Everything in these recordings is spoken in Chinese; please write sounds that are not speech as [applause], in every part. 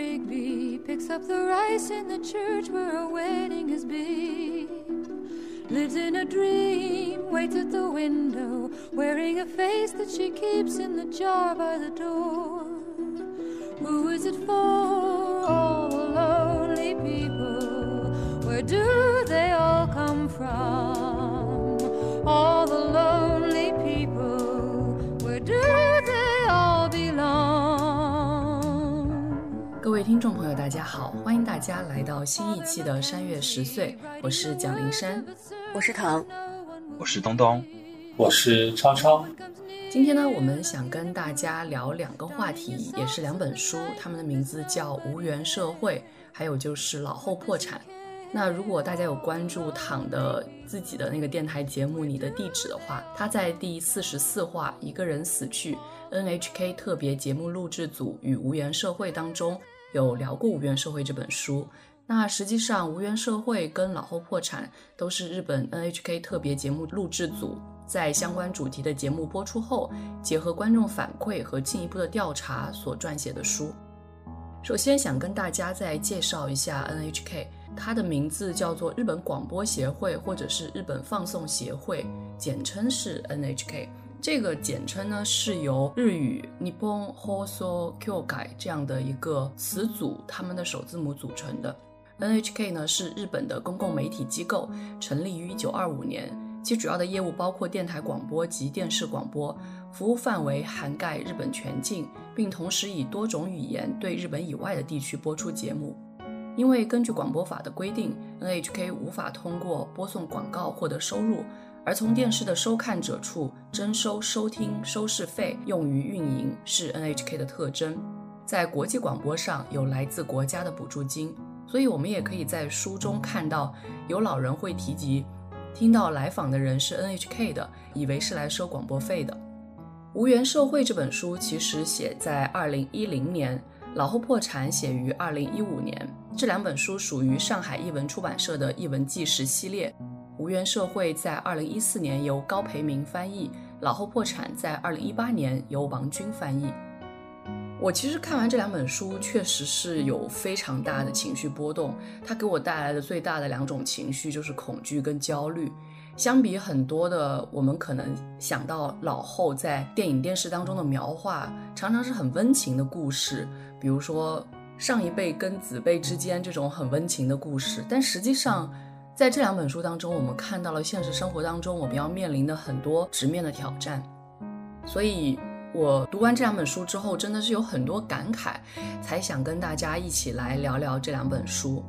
Rigby picks up the rice in the church where a wedding has been. Lives in a dream, waits at the window, wearing a face that she keeps in the jar by the door. Who is it for? All the lonely people. Where do they all come from? 听众朋友，大家好，欢迎大家来到新一期的《山月十岁》，我是蒋灵山。我是唐，我是东东，我是超超。今天呢，我们想跟大家聊两个话题，也是两本书，他们的名字叫《无缘社会》，还有就是《老后破产》。那如果大家有关注躺的自己的那个电台节目《你的地址》的话，他在第四十四话《一个人死去》NHK 特别节目录制组与《无缘社会》当中有聊过《无缘社会》这本书。那实际上，《无缘社会》跟《老后破产》都是日本 NHK 特别节目录制组在相关主题的节目播出后，结合观众反馈和进一步的调查所撰写的书。首先，想跟大家再介绍一下 NHK。它的名字叫做日本广播协会，或者是日本放送协会，简称是 NHK。这个简称呢是由日语 Nippon Hoso Kyokai 这样的一个词组，他们的首字母组成的。NHK 呢是日本的公共媒体机构，成立于1925年，其主要的业务包括电台广播及电视广播，服务范围涵盖日本全境，并同时以多种语言对日本以外的地区播出节目。因为根据广播法的规定，NHK 无法通过播送广告获得收入，而从电视的收看者处征收收听收视费用于运营是 NHK 的特征。在国际广播上有来自国家的补助金，所以我们也可以在书中看到有老人会提及，听到来访的人是 NHK 的，以为是来收广播费的。《无缘社会》这本书其实写在二零一零年。老后破产写于二零一五年，这两本书属于上海译文出版社的译文纪实系列。无缘社会在二零一四年由高培明翻译，老后破产在二零一八年由王军翻译。我其实看完这两本书，确实是有非常大的情绪波动。它给我带来的最大的两种情绪就是恐惧跟焦虑。相比很多的我们可能想到老后在电影电视当中的描画，常常是很温情的故事。比如说上一辈跟子辈之间这种很温情的故事，但实际上在这两本书当中，我们看到了现实生活当中我们要面临的很多直面的挑战。所以我读完这两本书之后，真的是有很多感慨，才想跟大家一起来聊聊这两本书。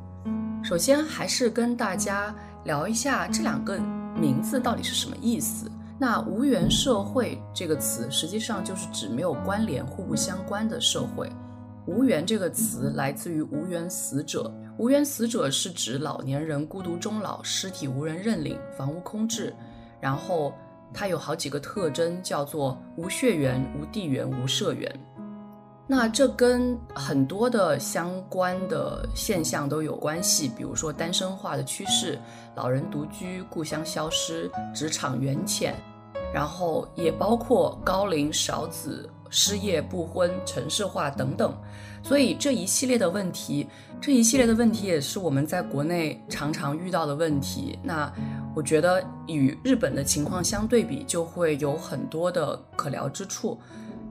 首先还是跟大家聊一下这两个名字到底是什么意思。那“无缘社会”这个词，实际上就是指没有关联、互不相关的社会。无缘这个词来自于无缘死者，无缘死者是指老年人孤独终老，尸体无人认领，房屋空置。然后它有好几个特征，叫做无血缘、无地缘、无社缘。那这跟很多的相关的现象都有关系，比如说单身化的趋势、老人独居、故乡消失、职场缘浅，然后也包括高龄少子。失业、不婚、城市化等等，所以这一系列的问题，这一系列的问题也是我们在国内常常遇到的问题。那我觉得与日本的情况相对比，就会有很多的可聊之处。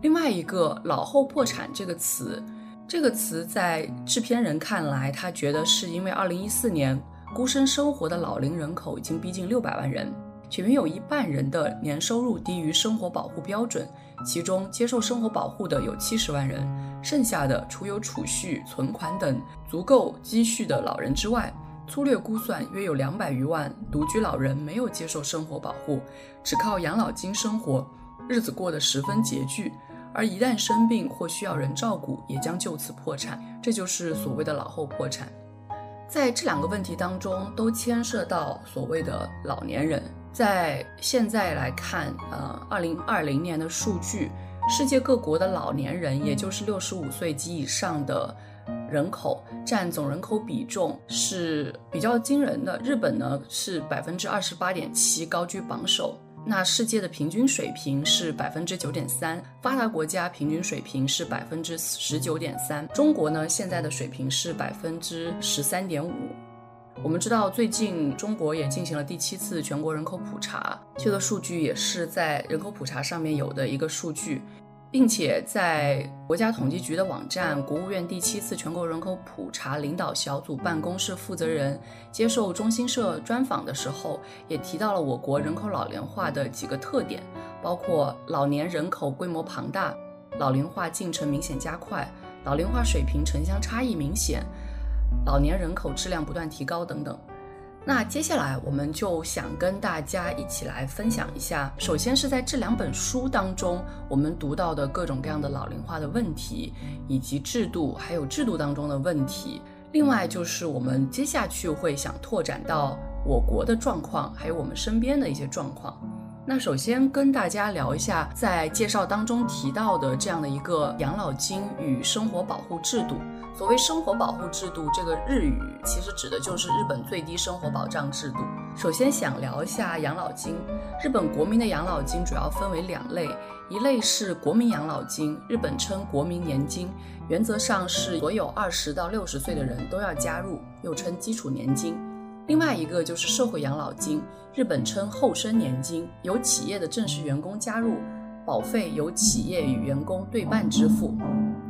另外一个“老后破产”这个词，这个词在制片人看来，他觉得是因为2014年孤身生活的老龄人口已经逼近600万人，且约有一半人的年收入低于生活保护标准。其中接受生活保护的有七十万人，剩下的除有储蓄、存款等足够积蓄的老人之外，粗略估算约有两百余万独居老人没有接受生活保护，只靠养老金生活，日子过得十分拮据，而一旦生病或需要人照顾，也将就此破产。这就是所谓的老后破产。在这两个问题当中，都牵涉到所谓的老年人。在现在来看，呃，二零二零年的数据，世界各国的老年人，也就是六十五岁及以上的人口，占总人口比重是比较惊人的。日本呢是百分之二十八点七，高居榜首。那世界的平均水平是百分之九点三，发达国家平均水平是百分之十九点三，中国呢现在的水平是百分之十三点五。我们知道，最近中国也进行了第七次全国人口普查，这个数据也是在人口普查上面有的一个数据。并且在国家统计局的网站、国务院第七次全国人口普查领导小组办公室负责人接受中新社专访的时候，也提到了我国人口老龄化的几个特点，包括老年人口规模庞大、老龄化进程明显加快、老龄化水平城乡差异明显、老年人口质量不断提高等等。那接下来我们就想跟大家一起来分享一下，首先是在这两本书当中我们读到的各种各样的老龄化的问题，以及制度，还有制度当中的问题。另外就是我们接下去会想拓展到我国的状况，还有我们身边的一些状况。那首先跟大家聊一下，在介绍当中提到的这样的一个养老金与生活保护制度。所谓生活保护制度，这个日语其实指的就是日本最低生活保障制度。首先想聊一下养老金。日本国民的养老金主要分为两类，一类是国民养老金，日本称国民年金，原则上是所有二十到六十岁的人都要加入，又称基础年金。另外一个就是社会养老金，日本称后生年金，由企业的正式员工加入，保费由企业与员工对半支付。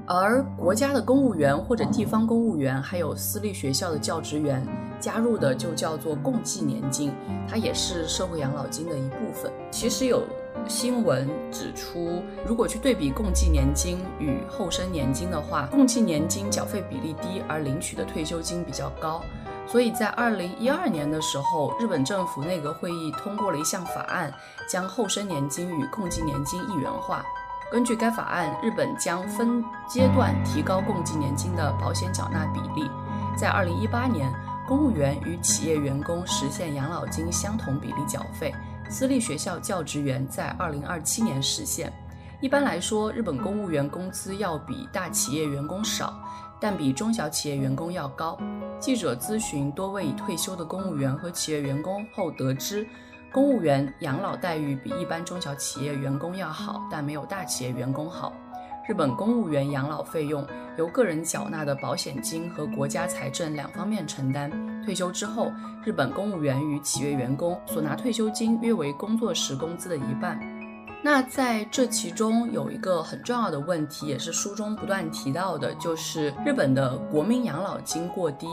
而国家的公务员或者地方公务员，还有私立学校的教职员加入的就叫做共济年金，它也是社会养老金的一部分。其实有新闻指出，如果去对比共济年金与后生年金的话，共济年金缴费比例低，而领取的退休金比较高。所以在二零一二年的时候，日本政府内阁会议通过了一项法案，将后生年金与共济年金一元化。根据该法案，日本将分阶段提高共济年金的保险缴纳比例。在二零一八年，公务员与企业员工实现养老金相同比例缴费；私立学校教职员在二零二七年实现。一般来说，日本公务员工资要比大企业员工少，但比中小企业员工要高。记者咨询多位已退休的公务员和企业员工后得知。公务员养老待遇比一般中小企业员工要好，但没有大企业员工好。日本公务员养老费用由个人缴纳的保险金和国家财政两方面承担。退休之后，日本公务员与企业员工所拿退休金约为工作时工资的一半。那在这其中有一个很重要的问题，也是书中不断提到的，就是日本的国民养老金过低。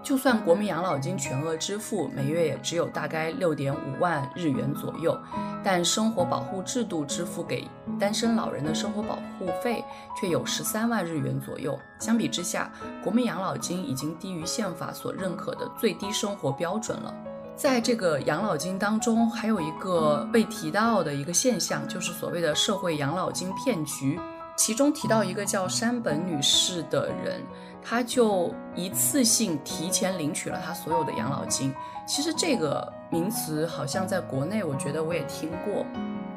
就算国民养老金全额支付，每月也只有大概六点五万日元左右，但生活保护制度支付给单身老人的生活保护费却有十三万日元左右。相比之下，国民养老金已经低于宪法所认可的最低生活标准了。在这个养老金当中，还有一个被提到的一个现象，就是所谓的社会养老金骗局。其中提到一个叫山本女士的人。她就一次性提前领取了她所有的养老金。其实这个名词好像在国内，我觉得我也听过。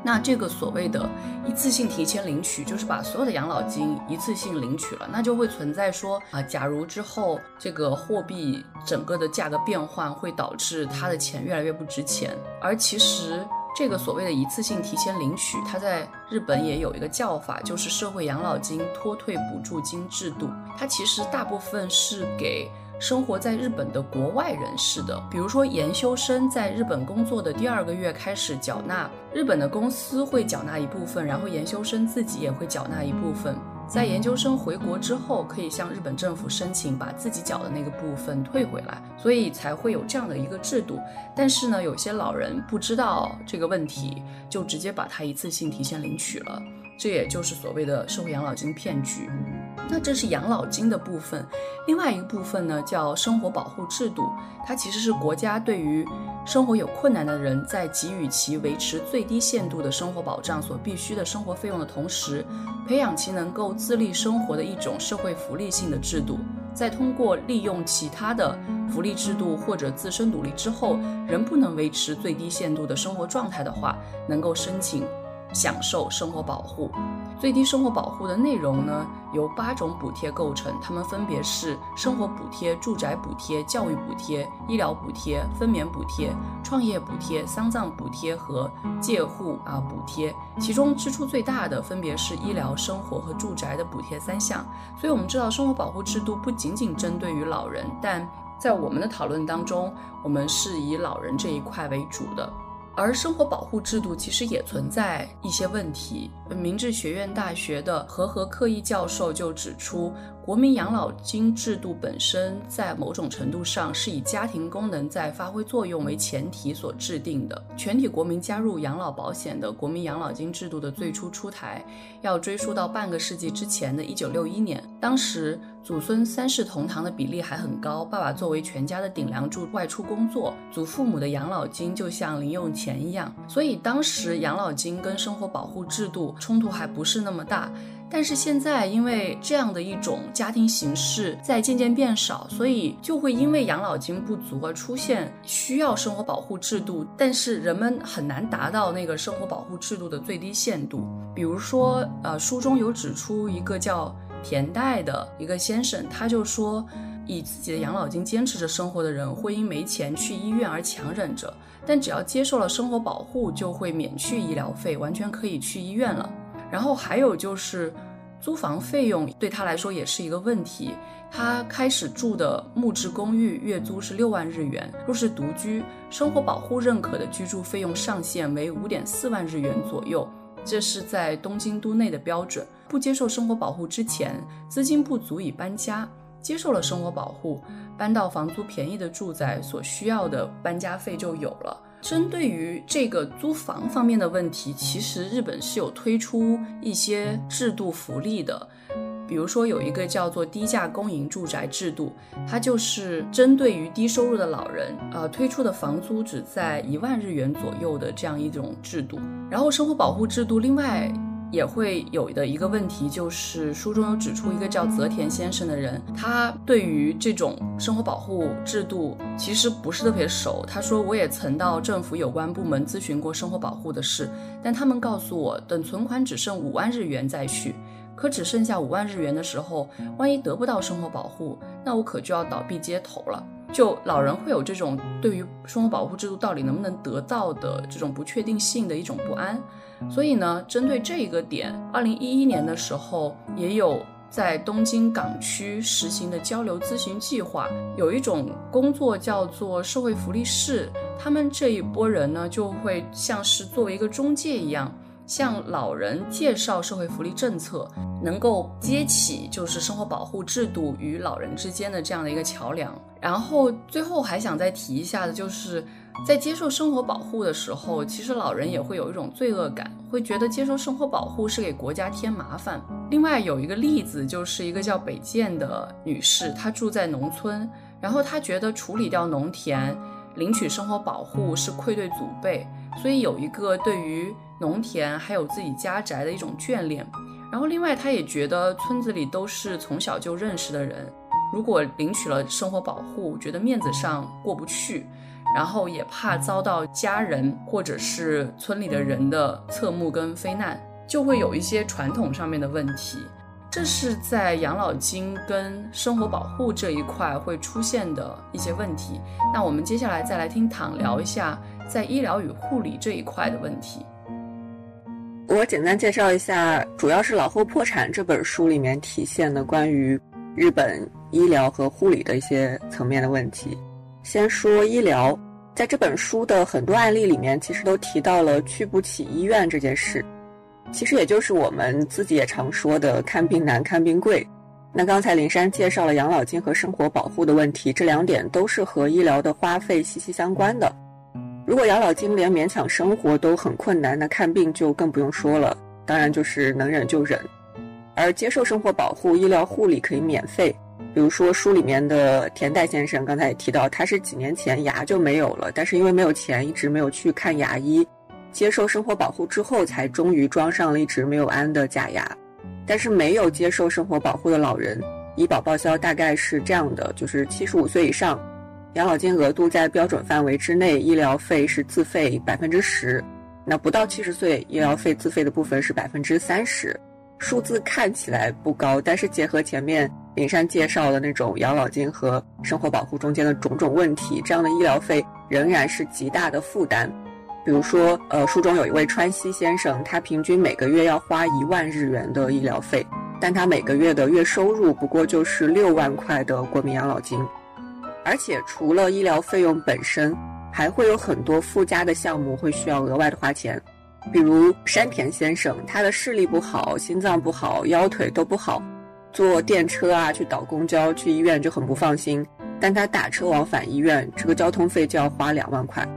那这个所谓的一次性提前领取，就是把所有的养老金一次性领取了，那就会存在说啊，假如之后这个货币整个的价格变换，会导致他的钱越来越不值钱。而其实。这个所谓的一次性提前领取，它在日本也有一个叫法，就是社会养老金脱退补助金制度。它其实大部分是给生活在日本的国外人士的，比如说研修生在日本工作的第二个月开始缴纳，日本的公司会缴纳一部分，然后研修生自己也会缴纳一部分。在研究生回国之后，可以向日本政府申请把自己缴的那个部分退回来，所以才会有这样的一个制度。但是呢，有些老人不知道这个问题，就直接把它一次性提前领取了，这也就是所谓的社会养老金骗局。那这是养老金的部分，另外一个部分呢叫生活保护制度，它其实是国家对于生活有困难的人在给予其维持最低限度的生活保障所必须的生活费用的同时，培养其能够自立生活的一种社会福利性的制度。在通过利用其他的福利制度或者自身努力之后，仍不能维持最低限度的生活状态的话，能够申请享受生活保护。最低生活保护的内容呢，由八种补贴构成，它们分别是生活补贴、住宅补贴、教育补贴、医疗补贴、分娩补贴、创业补贴、丧葬补贴和借户啊补贴。其中支出最大的分别是医疗、生活和住宅的补贴三项。所以我们知道，生活保护制度不仅仅针对于老人，但在我们的讨论当中，我们是以老人这一块为主的。而生活保护制度其实也存在一些问题。明治学院大学的和和克一教授就指出，国民养老金制度本身在某种程度上是以家庭功能在发挥作用为前提所制定的。全体国民加入养老保险的国民养老金制度的最初出台，要追溯到半个世纪之前的一九六一年。当时祖孙三世同堂的比例还很高，爸爸作为全家的顶梁柱外出工作，祖父母的养老金就像零用钱一样。所以当时养老金跟生活保护制度。冲突还不是那么大，但是现在因为这样的一种家庭形式在渐渐变少，所以就会因为养老金不足而出现需要生活保护制度，但是人们很难达到那个生活保护制度的最低限度。比如说，呃，书中有指出一个叫田代的一个先生，他就说，以自己的养老金坚持着生活的人，会因没钱去医院而强忍着。但只要接受了生活保护，就会免去医疗费，完全可以去医院了。然后还有就是，租房费用对他来说也是一个问题。他开始住的木质公寓月租是六万日元，若是独居，生活保护认可的居住费用上限为五点四万日元左右，这是在东京都内的标准。不接受生活保护之前，资金不足以搬家；接受了生活保护。搬到房租便宜的住宅，所需要的搬家费就有了。针对于这个租房方面的问题，其实日本是有推出一些制度福利的，比如说有一个叫做低价公营住宅制度，它就是针对于低收入的老人，呃，推出的房租只在一万日元左右的这样一种制度。然后生活保护制度，另外。也会有的一个问题，就是书中有指出一个叫泽田先生的人，他对于这种生活保护制度其实不是特别熟。他说，我也曾到政府有关部门咨询过生活保护的事，但他们告诉我，等存款只剩五万日元再续。可只剩下五万日元的时候，万一得不到生活保护，那我可就要倒闭街头了。就老人会有这种对于生活保护制度到底能不能得到的这种不确定性的一种不安。所以呢，针对这一个点，二零一一年的时候，也有在东京港区实行的交流咨询计划，有一种工作叫做社会福利室，他们这一波人呢，就会像是作为一个中介一样，向老人介绍社会福利政策，能够接起就是生活保护制度与老人之间的这样的一个桥梁。然后最后还想再提一下的就是。在接受生活保护的时候，其实老人也会有一种罪恶感，会觉得接受生活保护是给国家添麻烦。另外有一个例子，就是一个叫北建的女士，她住在农村，然后她觉得处理掉农田，领取生活保护是愧对祖辈，所以有一个对于农田还有自己家宅的一种眷恋。然后另外他也觉得村子里都是从小就认识的人，如果领取了生活保护，觉得面子上过不去。然后也怕遭到家人或者是村里的人的侧目跟非难，就会有一些传统上面的问题。这是在养老金跟生活保护这一块会出现的一些问题。那我们接下来再来听躺聊一下在医疗与护理这一块的问题。我简单介绍一下，主要是《老后破产》这本书里面体现的关于日本医疗和护理的一些层面的问题。先说医疗，在这本书的很多案例里面，其实都提到了去不起医院这件事。其实也就是我们自己也常说的“看病难，看病贵”。那刚才林珊介绍了养老金和生活保护的问题，这两点都是和医疗的花费息息相关的。如果养老金连勉强生活都很困难，那看病就更不用说了。当然就是能忍就忍，而接受生活保护、医疗护理可以免费。比如说书里面的田代先生，刚才也提到，他是几年前牙就没有了，但是因为没有钱，一直没有去看牙医。接受生活保护之后，才终于装上了一直没有安的假牙。但是没有接受生活保护的老人，医保报销大概是这样的：就是七十五岁以上，养老金额度在标准范围之内，医疗费是自费百分之十；那不到七十岁，医疗费自费的部分是百分之三十，数字看起来不高，但是结合前面林珊介绍的那种养老金和生活保护中间的种种问题，这样的医疗费仍然是极大的负担。比如说，呃，书中有一位川西先生，他平均每个月要花一万日元的医疗费，但他每个月的月收入不过就是六万块的国民养老金，而且除了医疗费用本身。还会有很多附加的项目会需要额外的花钱，比如山田先生，他的视力不好，心脏不好，腰腿都不好，坐电车啊去倒公交去医院就很不放心，但他打车往返医院，这个交通费就要花两万块。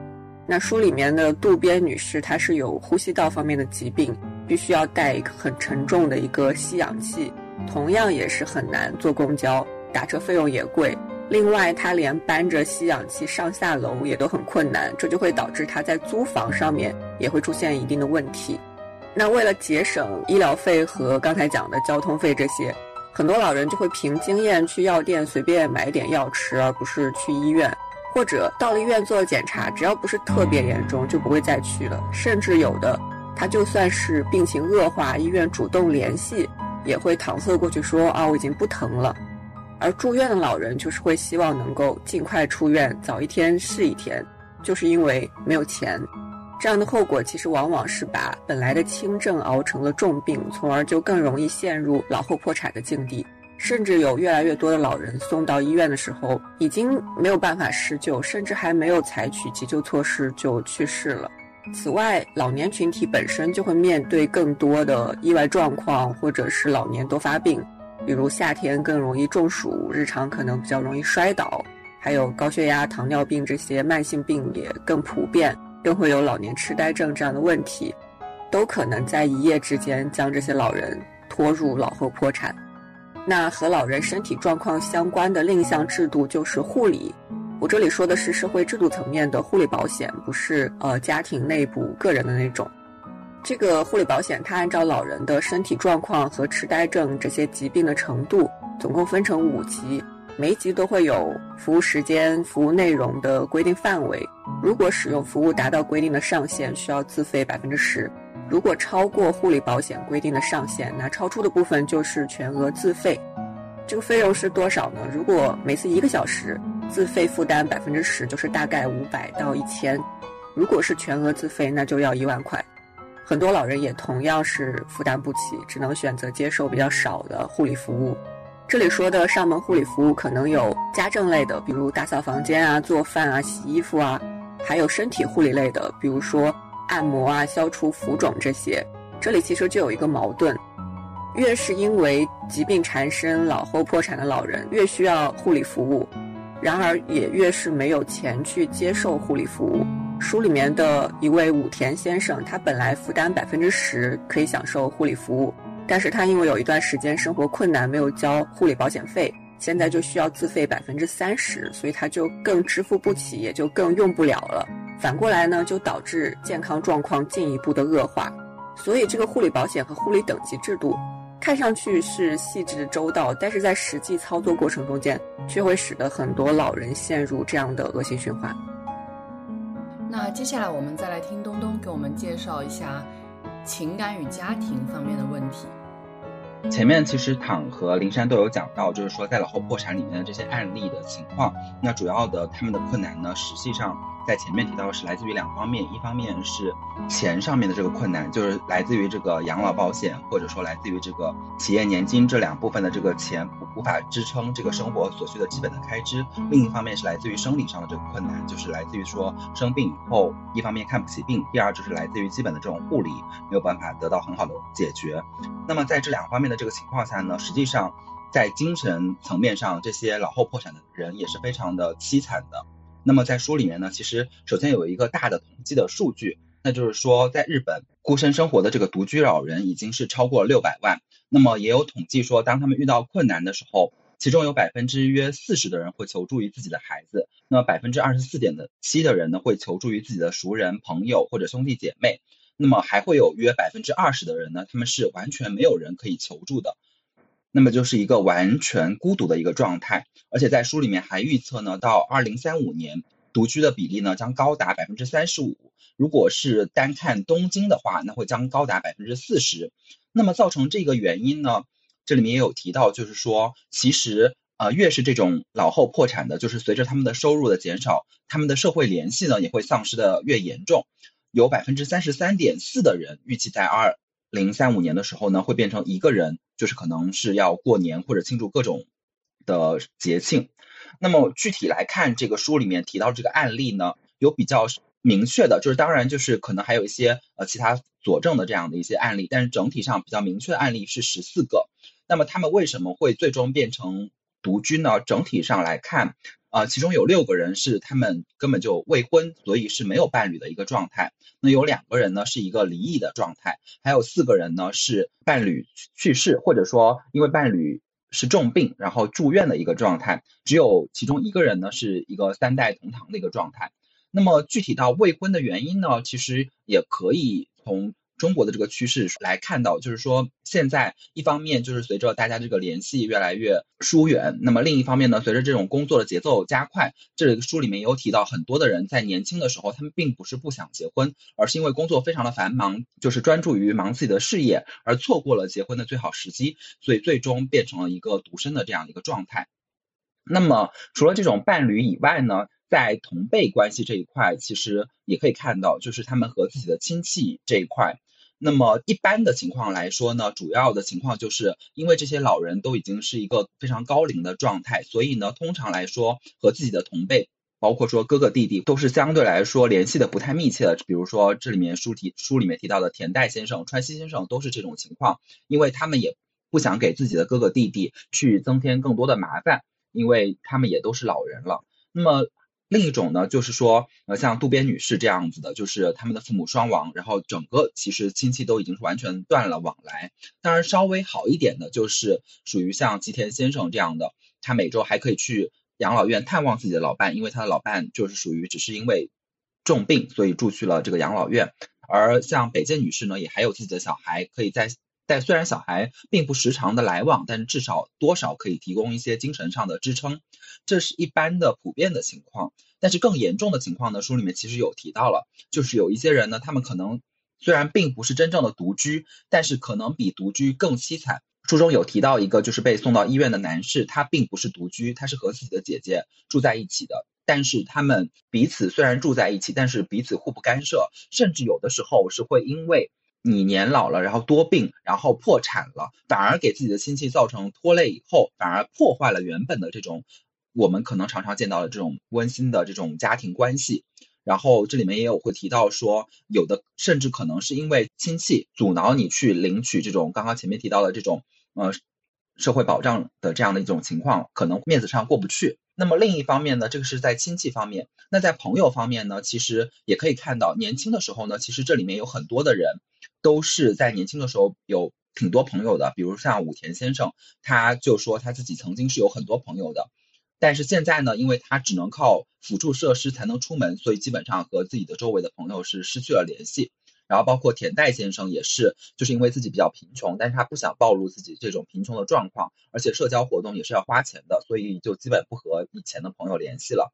那书里面的渡边女士，她是有呼吸道方面的疾病，必须要带一个很沉重的一个吸氧器，同样也是很难坐公交，打车费用也贵。另外，他连搬着吸氧器上下楼也都很困难，这就会导致他在租房上面也会出现一定的问题。那为了节省医疗费和刚才讲的交通费这些，很多老人就会凭经验去药店随便买点药吃，而不是去医院，或者到了医院做了检查，只要不是特别严重，就不会再去了。甚至有的，他就算是病情恶化，医院主动联系，也会搪塞过去说啊，我已经不疼了。而住院的老人就是会希望能够尽快出院，早一天是一天，就是因为没有钱。这样的后果其实往往是把本来的轻症熬成了重病，从而就更容易陷入老后破产的境地。甚至有越来越多的老人送到医院的时候，已经没有办法施救，甚至还没有采取急救措施就去世了。此外，老年群体本身就会面对更多的意外状况，或者是老年多发病。比如夏天更容易中暑，日常可能比较容易摔倒，还有高血压、糖尿病这些慢性病也更普遍，更会有老年痴呆症这样的问题，都可能在一夜之间将这些老人拖入老后破产。那和老人身体状况相关的另一项制度就是护理，我这里说的是社会制度层面的护理保险，不是呃家庭内部个人的那种。这个护理保险，它按照老人的身体状况和痴呆症这些疾病的程度，总共分成五级，每一级都会有服务时间、服务内容的规定范围。如果使用服务达到规定的上限，需要自费百分之十；如果超过护理保险规定的上限，那超出的部分就是全额自费。这个费用是多少呢？如果每次一个小时自费负担百分之十，就是大概五百到一千；如果是全额自费，那就要一万块。很多老人也同样是负担不起，只能选择接受比较少的护理服务。这里说的上门护理服务可能有家政类的，比如打扫房间啊、做饭啊、洗衣服啊；还有身体护理类的，比如说按摩啊、消除浮肿这些。这里其实就有一个矛盾：越是因为疾病缠身、老后破产的老人，越需要护理服务；然而也越是没有钱去接受护理服务。书里面的一位武田先生，他本来负担百分之十可以享受护理服务，但是他因为有一段时间生活困难，没有交护理保险费，现在就需要自费百分之三十，所以他就更支付不起，也就更用不了了。反过来呢，就导致健康状况进一步的恶化。所以这个护理保险和护理等级制度，看上去是细致周到，但是在实际操作过程中间，却会使得很多老人陷入这样的恶性循环。那接下来我们再来听东东给我们介绍一下情感与家庭方面的问题。前面其实躺和灵珊都有讲到，就是说在老后破产里面的这些案例的情况。那主要的他们的困难呢，实际上。在前面提到的是来自于两方面，一方面是钱上面的这个困难，就是来自于这个养老保险，或者说来自于这个企业年金这两部分的这个钱无法支撑这个生活所需的基本的开支；另一方面是来自于生理上的这个困难，就是来自于说生病以后，一方面看不起病，第二就是来自于基本的这种护理没有办法得到很好的解决。那么在这两方面的这个情况下呢，实际上在精神层面上，这些老后破产的人也是非常的凄惨的。那么在书里面呢，其实首先有一个大的统计的数据，那就是说在日本孤身生活的这个独居老人已经是超过了六百万。那么也有统计说，当他们遇到困难的时候，其中有百分之约四十的人会求助于自己的孩子，那百分之二十四点的七的人呢会求助于自己的熟人、朋友或者兄弟姐妹，那么还会有约百分之二十的人呢，他们是完全没有人可以求助的。那么就是一个完全孤独的一个状态，而且在书里面还预测呢，到二零三五年，独居的比例呢将高达百分之三十五。如果是单看东京的话，那会将高达百分之四十。那么造成这个原因呢，这里面也有提到，就是说其实。呃，越是这种老后破产的，就是随着他们的收入的减少，他们的社会联系呢也会丧失的越严重。有百分之三十三点四的人预计在二零三五年的时候呢，会变成一个人，就是可能是要过年或者庆祝各种的节庆。那么具体来看，这个书里面提到这个案例呢，有比较明确的，就是当然就是可能还有一些呃其他佐证的这样的一些案例，但是整体上比较明确的案例是十四个。那么他们为什么会最终变成？独居呢，整体上来看，啊，其中有六个人是他们根本就未婚，所以是没有伴侣的一个状态。那有两个人呢是一个离异的状态，还有四个人呢是伴侣去世，或者说因为伴侣是重病然后住院的一个状态。只有其中一个人呢是一个三代同堂的一个状态。那么具体到未婚的原因呢，其实也可以从。中国的这个趋势来看到，就是说现在一方面就是随着大家这个联系越来越疏远，那么另一方面呢，随着这种工作的节奏加快，这个书里面有提到很多的人在年轻的时候，他们并不是不想结婚，而是因为工作非常的繁忙，就是专注于忙自己的事业，而错过了结婚的最好时机，所以最终变成了一个独身的这样一个状态。那么除了这种伴侣以外呢？在同辈关系这一块，其实也可以看到，就是他们和自己的亲戚这一块。那么一般的情况来说呢，主要的情况就是因为这些老人都已经是一个非常高龄的状态，所以呢，通常来说和自己的同辈，包括说哥哥弟弟，都是相对来说联系的不太密切的。比如说这里面书提书里面提到的田代先生、川西先生都是这种情况，因为他们也不想给自己的哥哥弟弟去增添更多的麻烦，因为他们也都是老人了。那么。另一种呢，就是说，呃，像渡边女士这样子的，就是他们的父母双亡，然后整个其实亲戚都已经是完全断了往来。当然，稍微好一点的，就是属于像吉田先生这样的，他每周还可以去养老院探望自己的老伴，因为他的老伴就是属于只是因为重病，所以住去了这个养老院。而像北见女士呢，也还有自己的小孩，可以在。但虽然小孩并不时常的来往，但是至少多少可以提供一些精神上的支撑，这是一般的普遍的情况。但是更严重的情况呢，书里面其实有提到了，就是有一些人呢，他们可能虽然并不是真正的独居，但是可能比独居更凄惨。书中有提到一个就是被送到医院的男士，他并不是独居，他是和自己的姐姐住在一起的，但是他们彼此虽然住在一起，但是彼此互不干涉，甚至有的时候是会因为。你年老了，然后多病，然后破产了，反而给自己的亲戚造成拖累，以后反而破坏了原本的这种我们可能常常见到的这种温馨的这种家庭关系。然后这里面也有会提到说，有的甚至可能是因为亲戚阻挠你去领取这种刚刚前面提到的这种呃社会保障的这样的一种情况，可能面子上过不去。那么另一方面呢，这个是在亲戚方面，那在朋友方面呢，其实也可以看到，年轻的时候呢，其实这里面有很多的人。都是在年轻的时候有挺多朋友的，比如像武田先生，他就说他自己曾经是有很多朋友的，但是现在呢，因为他只能靠辅助设施才能出门，所以基本上和自己的周围的朋友是失去了联系。然后包括田代先生也是，就是因为自己比较贫穷，但是他不想暴露自己这种贫穷的状况，而且社交活动也是要花钱的，所以就基本不和以前的朋友联系了。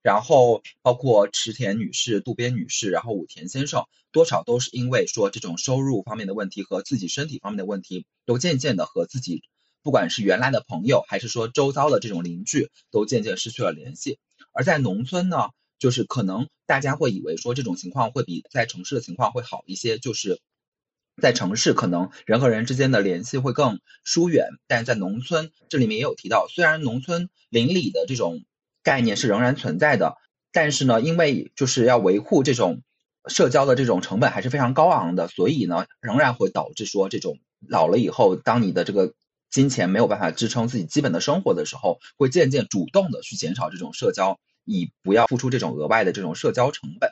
然后包括池田女士、渡边女士，然后武田先生，多少都是因为说这种收入方面的问题和自己身体方面的问题，都渐渐的和自己，不管是原来的朋友，还是说周遭的这种邻居，都渐渐失去了联系。而在农村呢，就是可能大家会以为说这种情况会比在城市的情况会好一些，就是在城市可能人和人之间的联系会更疏远，但在农村这里面也有提到，虽然农村邻里的这种。概念是仍然存在的，但是呢，因为就是要维护这种社交的这种成本还是非常高昂的，所以呢，仍然会导致说这种老了以后，当你的这个金钱没有办法支撑自己基本的生活的时候，会渐渐主动的去减少这种社交，以不要付出这种额外的这种社交成本。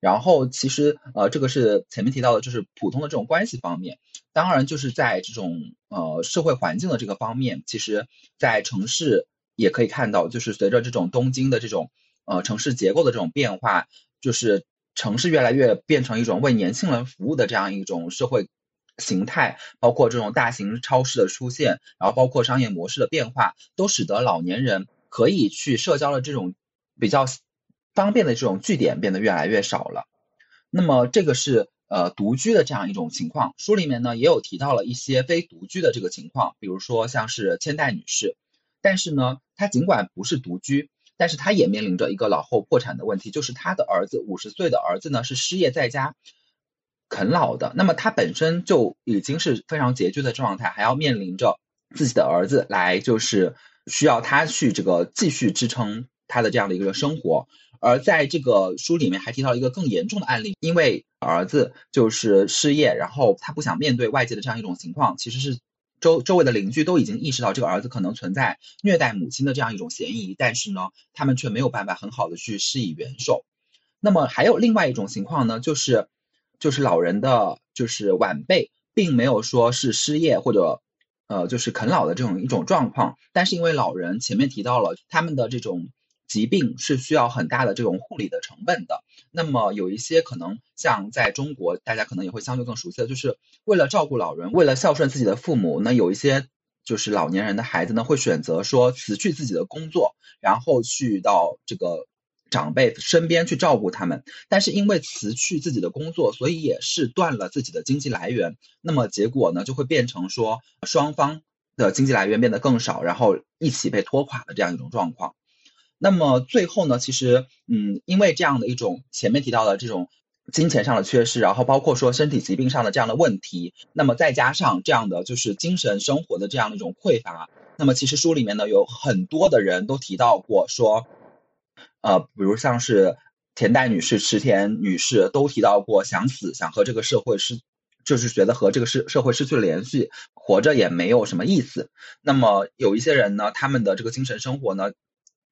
然后其实呃，这个是前面提到的，就是普通的这种关系方面，当然就是在这种呃社会环境的这个方面，其实在城市。也可以看到，就是随着这种东京的这种呃城市结构的这种变化，就是城市越来越变成一种为年轻人服务的这样一种社会形态，包括这种大型超市的出现，然后包括商业模式的变化，都使得老年人可以去社交的这种比较方便的这种据点变得越来越少了。那么这个是呃独居的这样一种情况。书里面呢也有提到了一些非独居的这个情况，比如说像是千代女士，但是呢她尽管不是独居，但是她也面临着一个老后破产的问题，就是她的儿子五十岁的儿子呢是失业在家。啃老的，那么他本身就已经是非常拮据的状态，还要面临着自己的儿子来，就是需要他去这个继续支撑他的这样的一个生活。而在这个书里面还提到一个更严重的案例，因为儿子就是失业，然后他不想面对外界的这样一种情况，其实是周周围的邻居都已经意识到这个儿子可能存在虐待母亲的这样一种嫌疑，但是呢，他们却没有办法很好的去施以援手。那么还有另外一种情况呢，就是。就是老人的，就是晚辈，并没有说是失业或者，呃，就是啃老的这种一种状况。但是因为老人前面提到了他们的这种疾病是需要很大的这种护理的成本的。那么有一些可能像在中国，大家可能也会相对更熟悉的，就是为了照顾老人，为了孝顺自己的父母，那有一些就是老年人的孩子呢，会选择说辞去自己的工作，然后去到这个。长辈身边去照顾他们，但是因为辞去自己的工作，所以也是断了自己的经济来源。那么结果呢，就会变成说双方的经济来源变得更少，然后一起被拖垮的这样一种状况。那么最后呢，其实嗯，因为这样的一种前面提到的这种金钱上的缺失，然后包括说身体疾病上的这样的问题，那么再加上这样的就是精神生活的这样的一种匮乏，那么其实书里面呢有很多的人都提到过说。呃，比如像是田代女士、池田女士都提到过想死，想和这个社会失，就是觉得和这个社社会失去了联系，活着也没有什么意思。那么有一些人呢，他们的这个精神生活呢，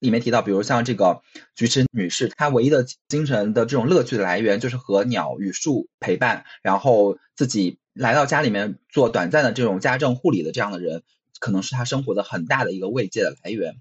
里面提到，比如像这个菊池女士，她唯一的精神的这种乐趣的来源就是和鸟与树陪伴，然后自己来到家里面做短暂的这种家政护理的这样的人，可能是她生活的很大的一个慰藉的来源。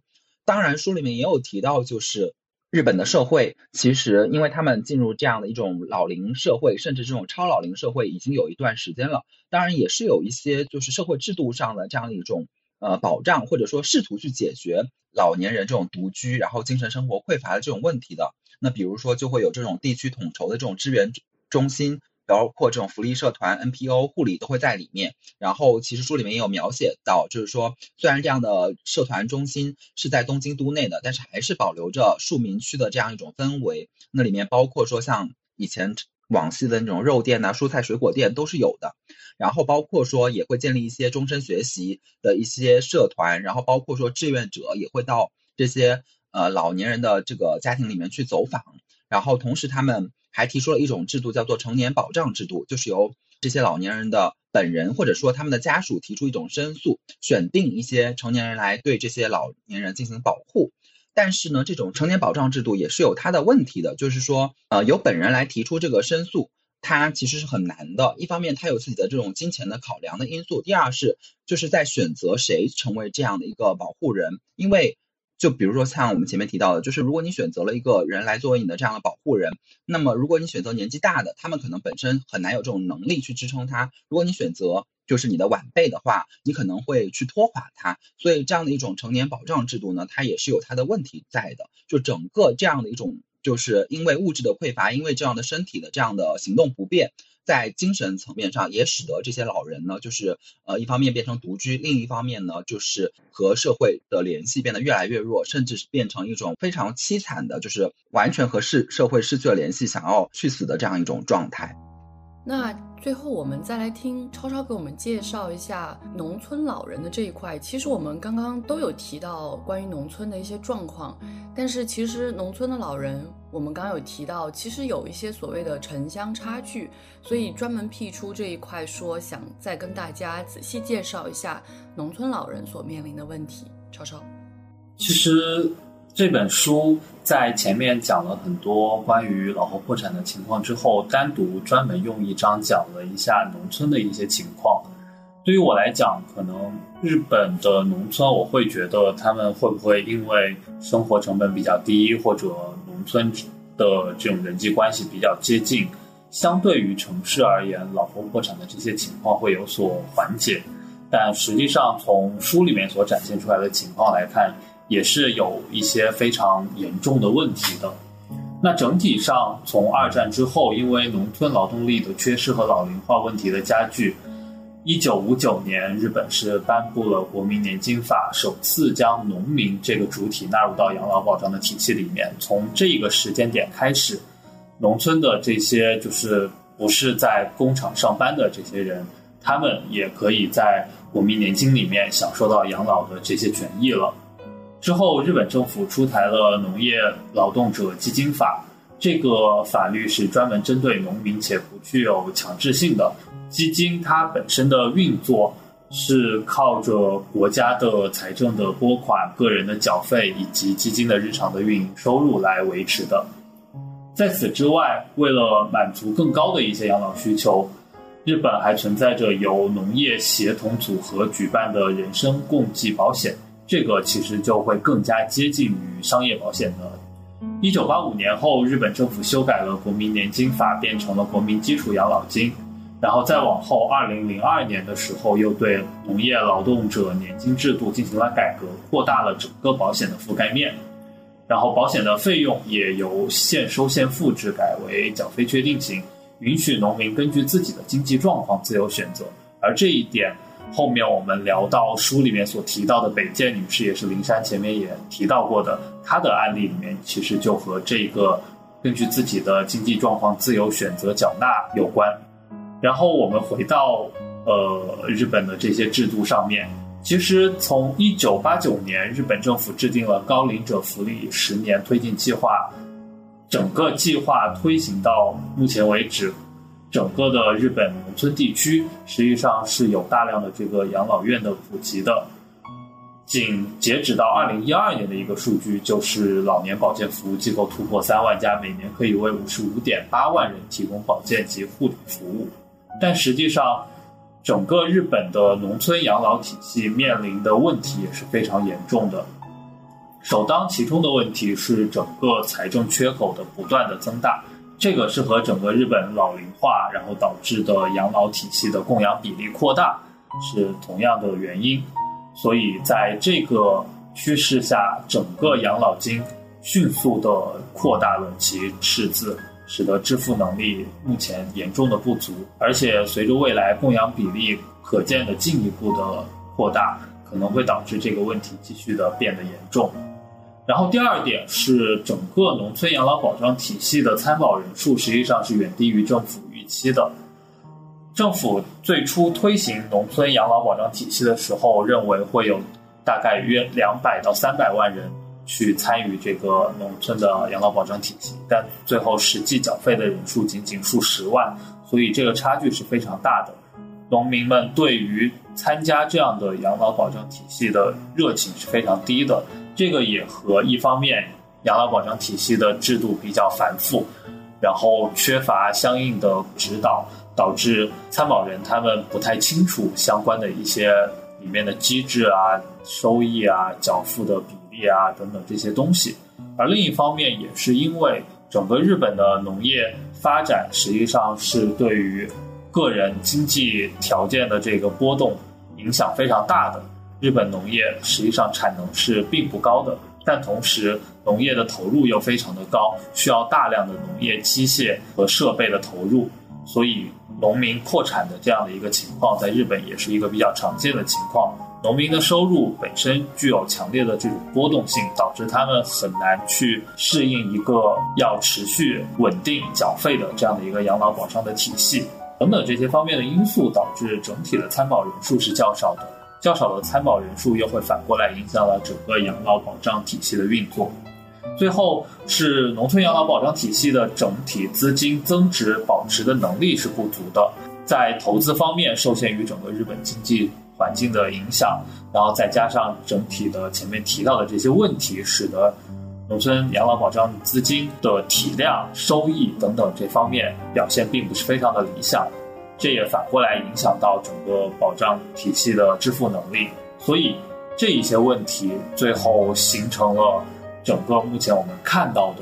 当然，书里面也有提到，就是。日本的社会其实，因为他们进入这样的一种老龄社会，甚至这种超老龄社会已经有一段时间了。当然，也是有一些就是社会制度上的这样一种呃保障，或者说试图去解决老年人这种独居，然后精神生活匮乏的这种问题的。那比如说，就会有这种地区统筹的这种支援中心。包括这种福利社团、NPO、护理都会在里面。然后，其实书里面也有描写到，就是说，虽然这样的社团中心是在东京都内的，但是还是保留着庶民区的这样一种氛围。那里面包括说，像以前往昔的那种肉店呐、蔬菜水果店都是有的。然后，包括说也会建立一些终身学习的一些社团。然后，包括说志愿者也会到这些呃老年人的这个家庭里面去走访。然后，同时他们。还提出了一种制度，叫做成年保障制度，就是由这些老年人的本人或者说他们的家属提出一种申诉，选定一些成年人来对这些老年人进行保护。但是呢，这种成年保障制度也是有它的问题的，就是说，呃，由本人来提出这个申诉，它其实是很难的。一方面，他有自己的这种金钱的考量的因素；第二是就是在选择谁成为这样的一个保护人，因为。就比如说像我们前面提到的，就是如果你选择了一个人来作为你的这样的保护人，那么如果你选择年纪大的，他们可能本身很难有这种能力去支撑他；如果你选择就是你的晚辈的话，你可能会去拖垮他。所以这样的一种成年保障制度呢，它也是有它的问题在的。就整个这样的一种，就是因为物质的匮乏，因为这样的身体的这样的行动不便。在精神层面上，也使得这些老人呢，就是呃，一方面变成独居，另一方面呢，就是和社会的联系变得越来越弱，甚至是变成一种非常凄惨的，就是完全和社社会失去了联系，想要去死的这样一种状态。那最后我们再来听超超给我们介绍一下农村老人的这一块。其实我们刚刚都有提到关于农村的一些状况，但是其实农村的老人，我们刚刚有提到，其实有一些所谓的城乡差距，所以专门辟出这一块说，想再跟大家仔细介绍一下农村老人所面临的问题。超超，其实。这本书在前面讲了很多关于老后破产的情况之后，单独专门用一章讲了一下农村的一些情况。对于我来讲，可能日本的农村，我会觉得他们会不会因为生活成本比较低，或者农村的这种人际关系比较接近，相对于城市而言，老后破产的这些情况会有所缓解。但实际上，从书里面所展现出来的情况来看，也是有一些非常严重的问题的。那整体上，从二战之后，因为农村劳动力的缺失和老龄化问题的加剧，一九五九年，日本是颁布了国民年金法，首次将农民这个主体纳入到养老保障的体系里面。从这个时间点开始，农村的这些就是不是在工厂上班的这些人，他们也可以在国民年金里面享受到养老的这些权益了。之后，日本政府出台了农业劳动者基金法，这个法律是专门针对农民且不具有强制性的。基金它本身的运作是靠着国家的财政的拨款、个人的缴费以及基金的日常的运营收入来维持的。在此之外，为了满足更高的一些养老需求，日本还存在着由农业协同组合举办的人身共济保险。这个其实就会更加接近于商业保险的。一九八五年后，日本政府修改了国民年金法，变成了国民基础养老金。然后再往后，二零零二年的时候，又对农业劳动者年金制度进行了改革，扩大了整个保险的覆盖面。然后保险的费用也由现收现付制改为缴费确定型，允许农民根据自己的经济状况自由选择。而这一点。后面我们聊到书里面所提到的北见女士，也是灵山前面也提到过的，她的案例里面其实就和这个根据自己的经济状况自由选择缴纳有关。然后我们回到呃日本的这些制度上面，其实从一九八九年日本政府制定了高龄者福利十年推进计划，整个计划推行到目前为止。整个的日本农村地区实际上是有大量的这个养老院的普及的。仅截止到二零一二年的一个数据，就是老年保健服务机构突破三万家，每年可以为五十五点八万人提供保健及护理服务。但实际上，整个日本的农村养老体系面临的问题也是非常严重的。首当其冲的问题是整个财政缺口的不断的增大。这个是和整个日本老龄化，然后导致的养老体系的供养比例扩大是同样的原因，所以在这个趋势下，整个养老金迅速的扩大了其赤字，使得支付能力目前严重的不足，而且随着未来供养比例可见的进一步的扩大，可能会导致这个问题继续的变得严重。然后第二点是，整个农村养老保障体系的参保人数实际上是远低于政府预期的。政府最初推行农村养老保障体系的时候，认为会有大概约两百到三百万人去参与这个农村的养老保障体系，但最后实际缴费的人数仅仅数十万，所以这个差距是非常大的。农民们对于参加这样的养老保障体系的热情是非常低的。这个也和一方面养老保障体系的制度比较繁复，然后缺乏相应的指导，导致参保人他们不太清楚相关的一些里面的机制啊、收益啊、缴付的比例啊等等这些东西。而另一方面，也是因为整个日本的农业发展实际上是对于个人经济条件的这个波动影响非常大的。日本农业实际上产能是并不高的，但同时农业的投入又非常的高，需要大量的农业机械和设备的投入，所以农民破产的这样的一个情况，在日本也是一个比较常见的情况。农民的收入本身具有强烈的这种波动性，导致他们很难去适应一个要持续稳定缴费的这样的一个养老保障的体系，等等这些方面的因素，导致整体的参保人数是较少的。较少的参保人数又会反过来影响了整个养老保障体系的运作。最后是农村养老保障体系的整体资金增值保持的能力是不足的，在投资方面受限于整个日本经济环境的影响，然后再加上整体的前面提到的这些问题，使得农村养老保障资金的体量、收益等等这方面表现并不是非常的理想。这也反过来影响到整个保障体系的支付能力，所以这一些问题最后形成了整个目前我们看到的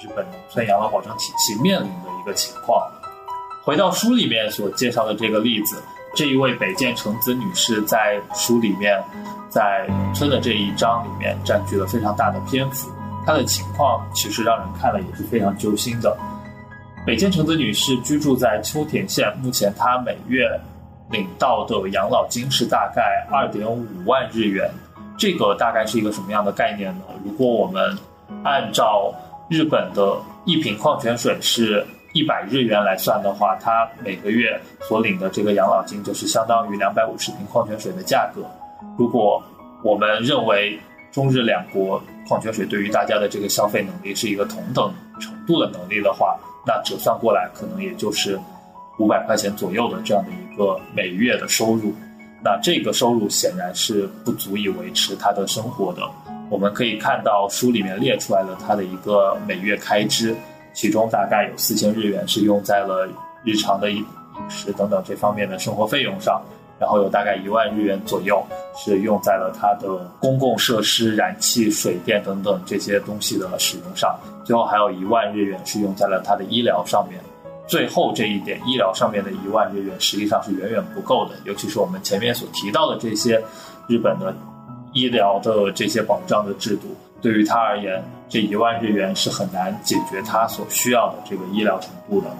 日本农村养老保障体系面临的一个情况。回到书里面所介绍的这个例子，这一位北见橙子女士在书里面在农村的这一章里面占据了非常大的篇幅。她的情况其实让人看了也是非常揪心的。北见橙子女士居住在秋田县，目前她每月领到的养老金是大概二点五万日元。这个大概是一个什么样的概念呢？如果我们按照日本的一瓶矿泉水是一百日元来算的话，他每个月所领的这个养老金就是相当于两百五十瓶矿泉水的价格。如果我们认为中日两国矿泉水对于大家的这个消费能力是一个同等程度的能力的话，那折算过来可能也就是五百块钱左右的这样的一个每月的收入。那这个收入显然是不足以维持他的生活的。我们可以看到书里面列出来了他的一个每月开支，其中大概有四千日元是用在了日常的饮食等等这方面的生活费用上，然后有大概一万日元左右是用在了他的公共设施、燃气、水电等等这些东西的使用上，最后还有一万日元是用在了他的医疗上面。最后这一点，医疗上面的一万日元实际上是远远不够的，尤其是我们前面所提到的这些日本的。医疗的这些保障的制度，对于他而言，这一万日元是很难解决他所需要的这个医疗程度的。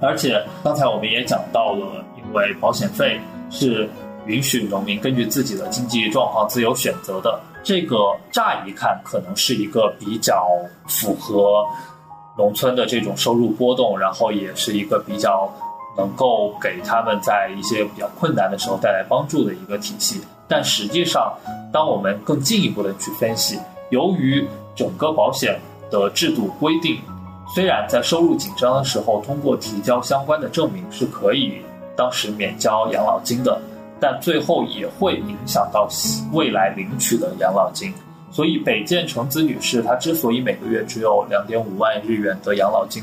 而且刚才我们也讲到了，因为保险费是允许农民根据自己的经济状况自由选择的，这个乍一看可能是一个比较符合农村的这种收入波动，然后也是一个比较能够给他们在一些比较困难的时候带来帮助的一个体系。但实际上，当我们更进一步的去分析，由于整个保险的制度规定，虽然在收入紧张的时候通过提交相关的证明是可以当时免交养老金的，但最后也会影响到未来领取的养老金。所以，北见橙子女士她之所以每个月只有两点五万日元的养老金，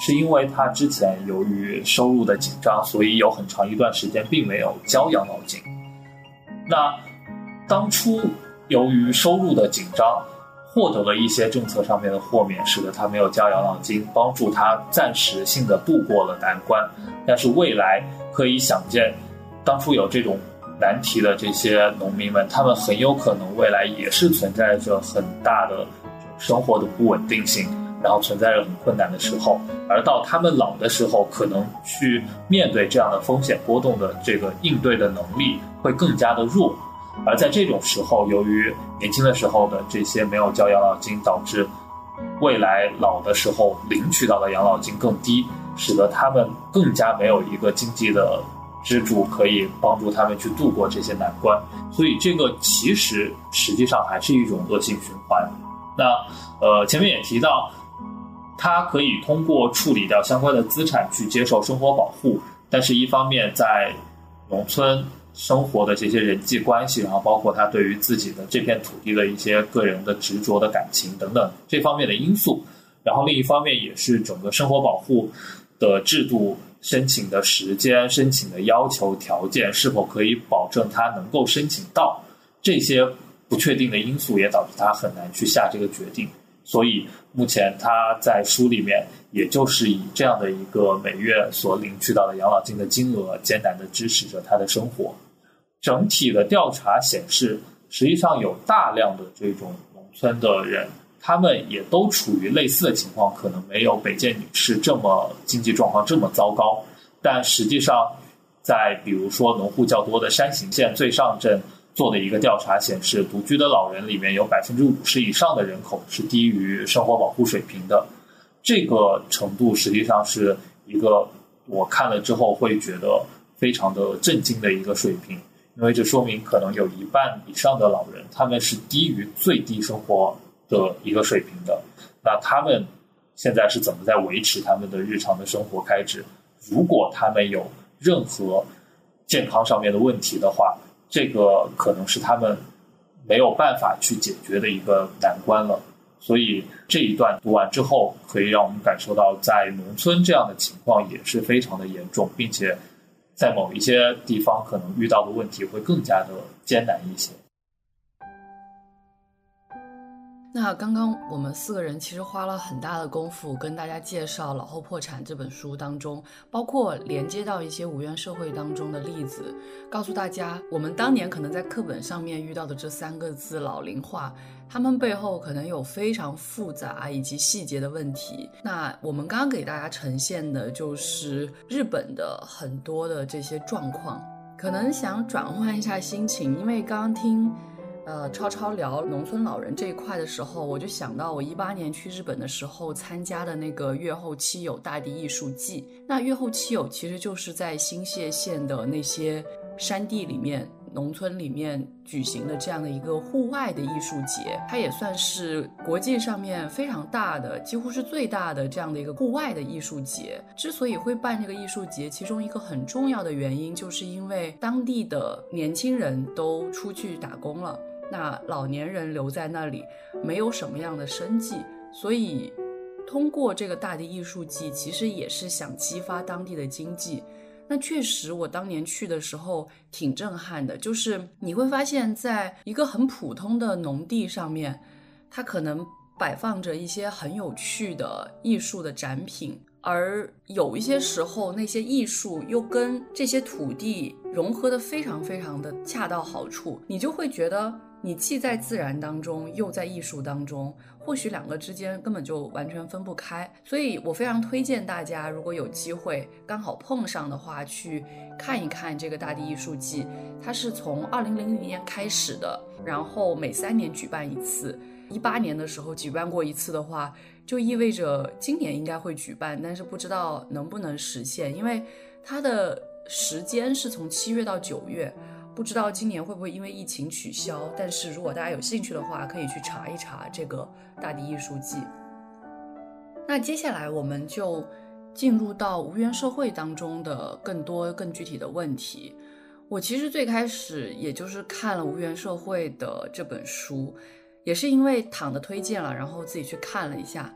是因为她之前由于收入的紧张，所以有很长一段时间并没有交养老金。那当初由于收入的紧张，获得了一些政策上面的豁免，使得他没有交养老金，帮助他暂时性的度过了难关。但是未来可以想见，当初有这种难题的这些农民们，他们很有可能未来也是存在着很大的生活的不稳定性，然后存在着很困难的时候。而到他们老的时候，可能去面对这样的风险波动的这个应对的能力。会更加的弱，而在这种时候，由于年轻的时候的这些没有交养老金，导致未来老的时候领取到的养老金更低，使得他们更加没有一个经济的支柱可以帮助他们去度过这些难关。所以，这个其实实际上还是一种恶性循环。那呃，前面也提到，他可以通过处理掉相关的资产去接受生活保护，但是一方面在农村。生活的这些人际关系，然后包括他对于自己的这片土地的一些个人的执着的感情等等这方面的因素，然后另一方面也是整个生活保护的制度申请的时间、申请的要求条件是否可以保证他能够申请到，这些不确定的因素也导致他很难去下这个决定。所以目前他在书里面，也就是以这样的一个每月所领取到的养老金的金额，艰难的支持着他的生活。整体的调查显示，实际上有大量的这种农村的人，他们也都处于类似的情况，可能没有北建女士这么经济状况这么糟糕。但实际上，在比如说农户较多的山形县最上镇做的一个调查显示，独居的老人里面有百分之五十以上的人口是低于生活保护水平的。这个程度实际上是一个我看了之后会觉得非常的震惊的一个水平。因为这说明可能有一半以上的老人，他们是低于最低生活的一个水平的。那他们现在是怎么在维持他们的日常的生活开支？如果他们有任何健康上面的问题的话，这个可能是他们没有办法去解决的一个难关了。所以这一段读完之后，可以让我们感受到，在农村这样的情况也是非常的严重，并且。在某一些地方，可能遇到的问题会更加的艰难一些。那刚刚我们四个人其实花了很大的功夫跟大家介绍《老后破产》这本书当中，包括连接到一些无缘社会当中的例子，告诉大家我们当年可能在课本上面遇到的这三个字“老龄化”，他们背后可能有非常复杂以及细节的问题。那我们刚刚给大家呈现的就是日本的很多的这些状况，可能想转换一下心情，因为刚刚听。呃，超超聊农村老人这一块的时候，我就想到我一八年去日本的时候参加的那个月后七友大地艺术季。那月后七友其实就是在新泻县的那些山地里面、农村里面举行的这样的一个户外的艺术节，它也算是国际上面非常大的，几乎是最大的这样的一个户外的艺术节。之所以会办这个艺术节，其中一个很重要的原因，就是因为当地的年轻人都出去打工了。那老年人留在那里，没有什么样的生计，所以通过这个大地艺术季，其实也是想激发当地的经济。那确实，我当年去的时候挺震撼的，就是你会发现在一个很普通的农地上面，它可能摆放着一些很有趣的艺术的展品。而有一些时候，那些艺术又跟这些土地融合的非常非常的恰到好处，你就会觉得你既在自然当中，又在艺术当中，或许两个之间根本就完全分不开。所以我非常推荐大家，如果有机会刚好碰上的话，去看一看这个大地艺术季。它是从二零零零年开始的，然后每三年举办一次。一八年的时候举办过一次的话。就意味着今年应该会举办，但是不知道能不能实现，因为它的时间是从七月到九月，不知道今年会不会因为疫情取消。但是如果大家有兴趣的话，可以去查一查这个大地艺术季。那接下来我们就进入到无缘社会当中的更多更具体的问题。我其实最开始也就是看了无缘社会的这本书。也是因为躺的推荐了，然后自己去看了一下。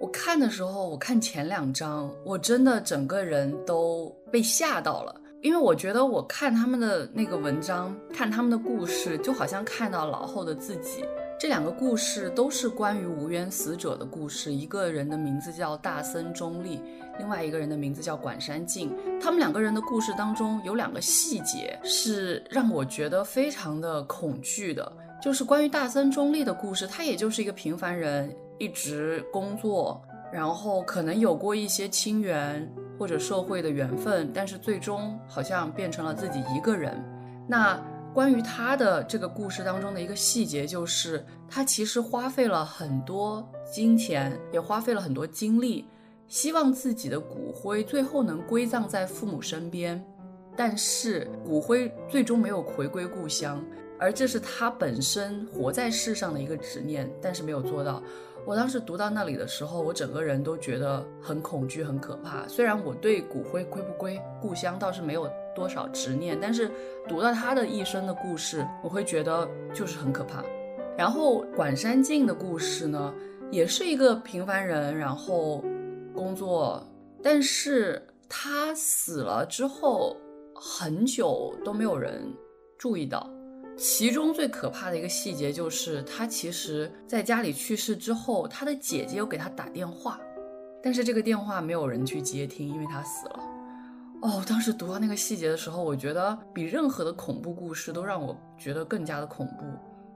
我看的时候，我看前两章，我真的整个人都被吓到了，因为我觉得我看他们的那个文章，看他们的故事，就好像看到老后的自己。这两个故事都是关于无缘死者的故事，一个人的名字叫大森中立，另外一个人的名字叫管山静。他们两个人的故事当中有两个细节是让我觉得非常的恐惧的。就是关于大森中立的故事，他也就是一个平凡人，一直工作，然后可能有过一些亲缘或者社会的缘分，但是最终好像变成了自己一个人。那关于他的这个故事当中的一个细节，就是他其实花费了很多金钱，也花费了很多精力，希望自己的骨灰最后能归葬在父母身边，但是骨灰最终没有回归故乡。而这是他本身活在世上的一个执念，但是没有做到。我当时读到那里的时候，我整个人都觉得很恐惧、很可怕。虽然我对骨灰归不归故乡倒是没有多少执念，但是读到他的一生的故事，我会觉得就是很可怕。然后管山静的故事呢，也是一个平凡人，然后工作，但是他死了之后很久都没有人注意到。其中最可怕的一个细节就是，他其实在家里去世之后，他的姐姐又给他打电话，但是这个电话没有人去接听，因为他死了。哦，当时读到那个细节的时候，我觉得比任何的恐怖故事都让我觉得更加的恐怖。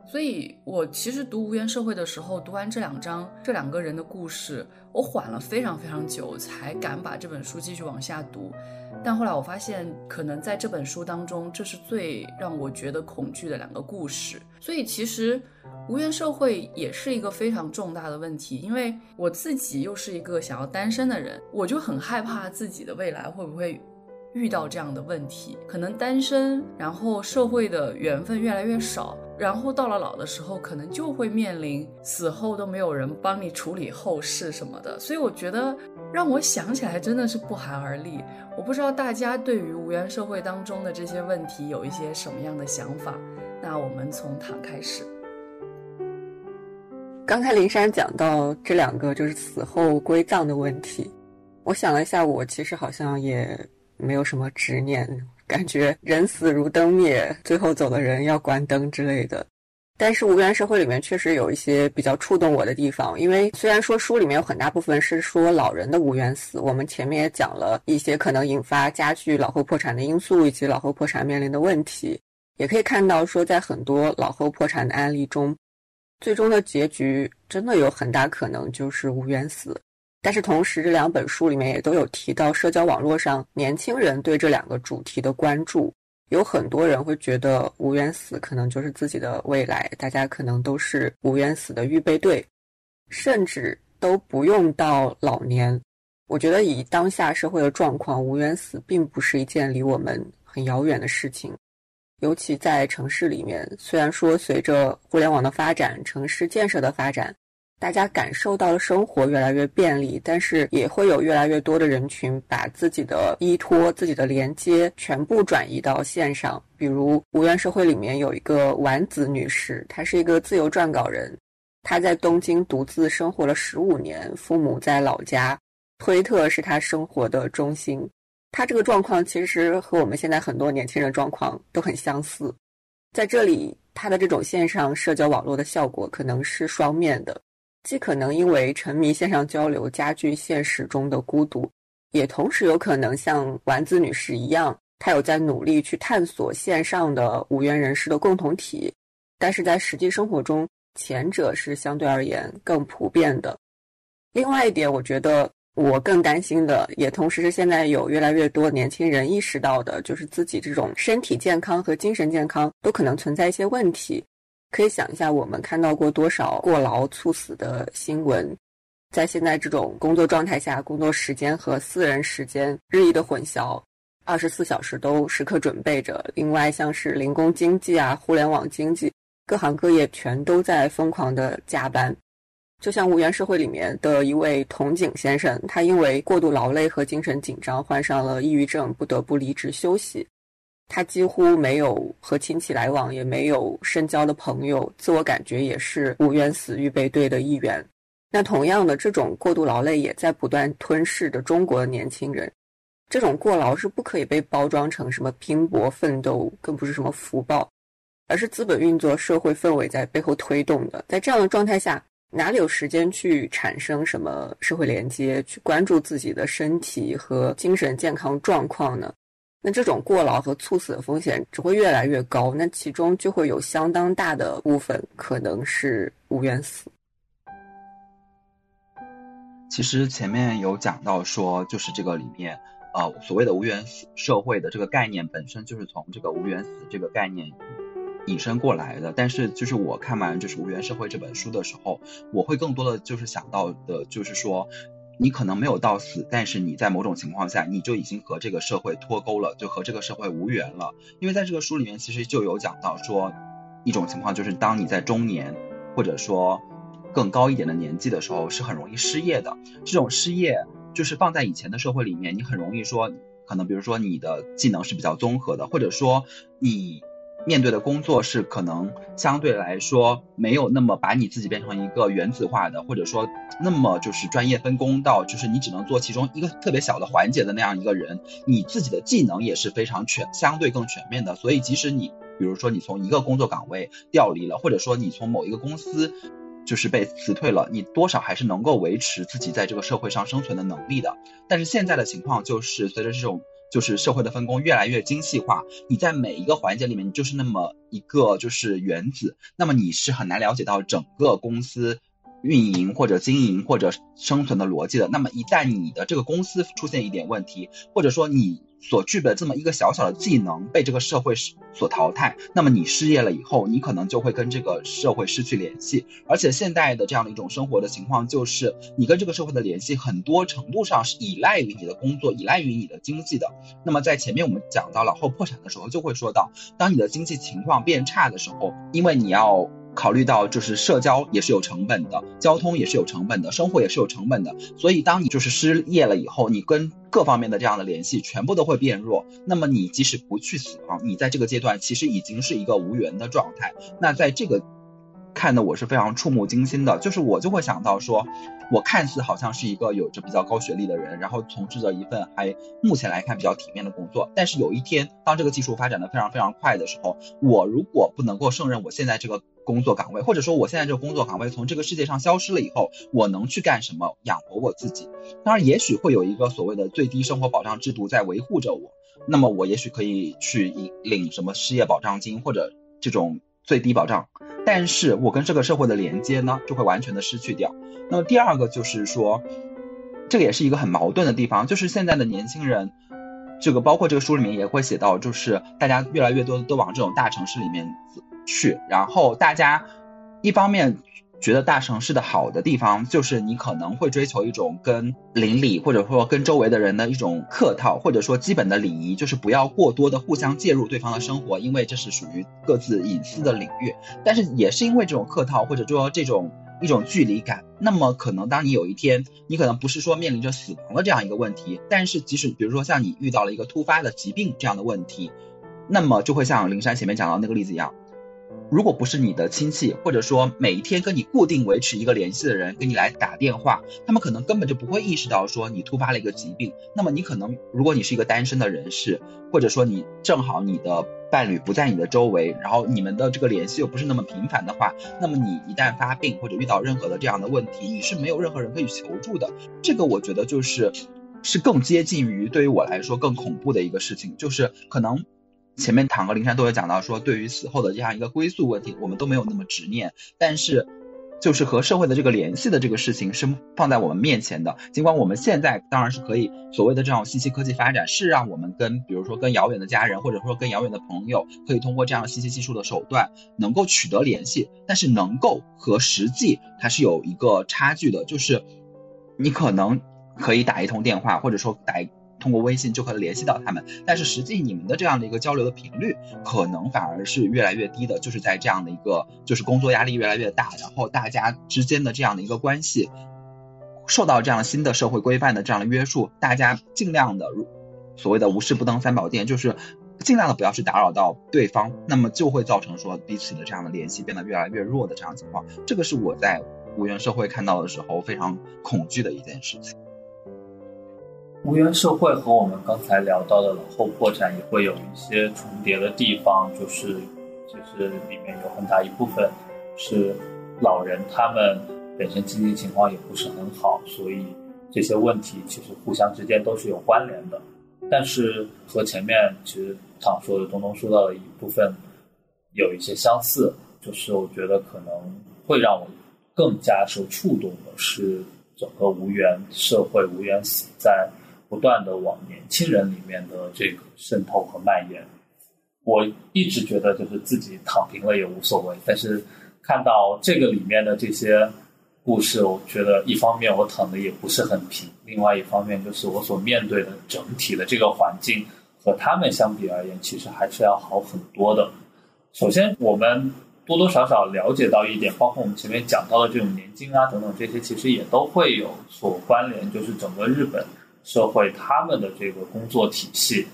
所以我其实读《无缘社会》的时候，读完这两章这两个人的故事，我缓了非常非常久，才敢把这本书继续往下读。但后来我发现，可能在这本书当中，这是最让我觉得恐惧的两个故事。所以其实无缘社会也是一个非常重大的问题，因为我自己又是一个想要单身的人，我就很害怕自己的未来会不会遇到这样的问题。可能单身，然后社会的缘分越来越少。然后到了老的时候，可能就会面临死后都没有人帮你处理后事什么的，所以我觉得让我想起来真的是不寒而栗。我不知道大家对于无缘社会当中的这些问题有一些什么样的想法。那我们从躺开始。刚才林珊讲到这两个就是死后归葬的问题，我想了一下，我其实好像也没有什么执念。感觉人死如灯灭，最后走的人要关灯之类的。但是《无缘社会》里面确实有一些比较触动我的地方，因为虽然说书里面有很大部分是说老人的无缘死，我们前面也讲了一些可能引发加剧老后破产的因素，以及老后破产面临的问题，也可以看到说在很多老后破产的案例中，最终的结局真的有很大可能就是无缘死。但是同时，这两本书里面也都有提到社交网络上年轻人对这两个主题的关注。有很多人会觉得无缘死可能就是自己的未来，大家可能都是无缘死的预备队，甚至都不用到老年。我觉得以当下社会的状况，无缘死并不是一件离我们很遥远的事情。尤其在城市里面，虽然说随着互联网的发展，城市建设的发展。大家感受到了生活越来越便利，但是也会有越来越多的人群把自己的依托、自己的连接全部转移到线上。比如《无缘社会》里面有一个丸子女士，她是一个自由撰稿人，她在东京独自生活了十五年，父母在老家，推特是她生活的中心。她这个状况其实和我们现在很多年轻人状况都很相似。在这里，她的这种线上社交网络的效果可能是双面的。既可能因为沉迷线上交流加剧现实中的孤独，也同时有可能像丸子女士一样，她有在努力去探索线上的无缘人士的共同体，但是在实际生活中，前者是相对而言更普遍的。另外一点，我觉得我更担心的，也同时是现在有越来越多年轻人意识到的，就是自己这种身体健康和精神健康都可能存在一些问题。可以想一下，我们看到过多少过劳猝死的新闻？在现在这种工作状态下，工作时间和私人时间日益的混淆，二十四小时都时刻准备着。另外，像是零工经济啊、互联网经济，各行各业全都在疯狂的加班。就像《无缘社会》里面的一位童景先生，他因为过度劳累和精神紧张，患上了抑郁症，不得不离职休息。他几乎没有和亲戚来往，也没有深交的朋友，自我感觉也是无缘死预备队的一员。那同样的，这种过度劳累也在不断吞噬着中国的年轻人。这种过劳是不可以被包装成什么拼搏奋斗，更不是什么福报，而是资本运作、社会氛围在背后推动的。在这样的状态下，哪里有时间去产生什么社会连接，去关注自己的身体和精神健康状况呢？那这种过劳和猝死的风险只会越来越高，那其中就会有相当大的部分可能是无缘死。其实前面有讲到说，就是这个里面，呃，所谓的无缘社会的这个概念本身就是从这个无缘死这个概念引申过来的。但是就是我看完就是无缘社会这本书的时候，我会更多的就是想到的就是说。你可能没有到死，但是你在某种情况下，你就已经和这个社会脱钩了，就和这个社会无缘了。因为在这个书里面，其实就有讲到说，一种情况就是当你在中年，或者说更高一点的年纪的时候，是很容易失业的。这种失业就是放在以前的社会里面，你很容易说，可能比如说你的技能是比较综合的，或者说你。面对的工作是可能相对来说没有那么把你自己变成一个原子化的，或者说那么就是专业分工到就是你只能做其中一个特别小的环节的那样一个人，你自己的技能也是非常全，相对更全面的。所以即使你比如说你从一个工作岗位调离了，或者说你从某一个公司就是被辞退了，你多少还是能够维持自己在这个社会上生存的能力的。但是现在的情况就是随着这种。就是社会的分工越来越精细化，你在每一个环节里面，你就是那么一个就是原子，那么你是很难了解到整个公司。运营或者经营或者生存的逻辑的，那么一旦你的这个公司出现一点问题，或者说你所具备这么一个小小的技能被这个社会所淘汰，那么你失业了以后，你可能就会跟这个社会失去联系。而且现在的这样的一种生活的情况，就是你跟这个社会的联系很多程度上是依赖于你的工作，依赖于你的经济的。那么在前面我们讲到了后破产的时候，就会说到，当你的经济情况变差的时候，因为你要。考虑到就是社交也是有成本的，交通也是有成本的，生活也是有成本的，所以当你就是失业了以后，你跟各方面的这样的联系全部都会变弱。那么你即使不去死亡，你在这个阶段其实已经是一个无缘的状态。那在这个。看的我是非常触目惊心的，就是我就会想到说，我看似好像是一个有着比较高学历的人，然后从事着一份还目前来看比较体面的工作，但是有一天当这个技术发展的非常非常快的时候，我如果不能够胜任我现在这个工作岗位，或者说我现在这个工作岗位从这个世界上消失了以后，我能去干什么养活我自己？当然，也许会有一个所谓的最低生活保障制度在维护着我，那么我也许可以去领什么失业保障金或者这种最低保障。但是我跟这个社会的连接呢，就会完全的失去掉。那么第二个就是说，这个也是一个很矛盾的地方，就是现在的年轻人，这个包括这个书里面也会写到，就是大家越来越多都往这种大城市里面去，然后大家一方面。觉得大城市的好的地方，就是你可能会追求一种跟邻里或者说跟周围的人的一种客套，或者说基本的礼仪，就是不要过多的互相介入对方的生活，因为这是属于各自隐私的领域。但是也是因为这种客套或者说这种一种距离感，那么可能当你有一天，你可能不是说面临着死亡的这样一个问题，但是即使比如说像你遇到了一个突发的疾病这样的问题，那么就会像灵山前面讲到那个例子一样。如果不是你的亲戚，或者说每一天跟你固定维持一个联系的人给你来打电话，他们可能根本就不会意识到说你突发了一个疾病。那么你可能，如果你是一个单身的人士，或者说你正好你的伴侣不在你的周围，然后你们的这个联系又不是那么频繁的话，那么你一旦发病或者遇到任何的这样的问题，你是没有任何人可以求助的。这个我觉得就是是更接近于对于我来说更恐怖的一个事情，就是可能。前面唐和灵山都有讲到说，对于死后的这样一个归宿问题，我们都没有那么执念。但是，就是和社会的这个联系的这个事情是放在我们面前的。尽管我们现在当然是可以所谓的这种信息科技发展，是让我们跟比如说跟遥远的家人，或者说跟遥远的朋友，可以通过这样信息技术的手段能够取得联系。但是，能够和实际它是有一个差距的，就是你可能可以打一通电话，或者说打。通过微信就可以联系到他们，但是实际你们的这样的一个交流的频率，可能反而是越来越低的，就是在这样的一个就是工作压力越来越大，然后大家之间的这样的一个关系，受到这样新的社会规范的这样的约束，大家尽量的所谓的无事不登三宝殿，就是尽量的不要去打扰到对方，那么就会造成说彼此的这样的联系变得越来越弱的这样情况，这个是我在无缘社会看到的时候非常恐惧的一件事情。无缘社会和我们刚才聊到的老后破产也会有一些重叠的地方，就是其实里面有很大一部分是老人他们本身经济情况也不是很好，所以这些问题其实互相之间都是有关联的。但是和前面其实唐说的、东东说到的一部分有一些相似，就是我觉得可能会让我更加受触动的是整个无缘社会、无缘死在。不断的往年轻人里面的这个渗透和蔓延，我一直觉得就是自己躺平了也无所谓。但是看到这个里面的这些故事，我觉得一方面我躺的也不是很平，另外一方面就是我所面对的整体的这个环境和他们相比而言，其实还是要好很多的。首先，我们多多少少了解到一点，包括我们前面讲到的这种年金啊等等这些，其实也都会有所关联，就是整个日本。社会他们的这个工作体系，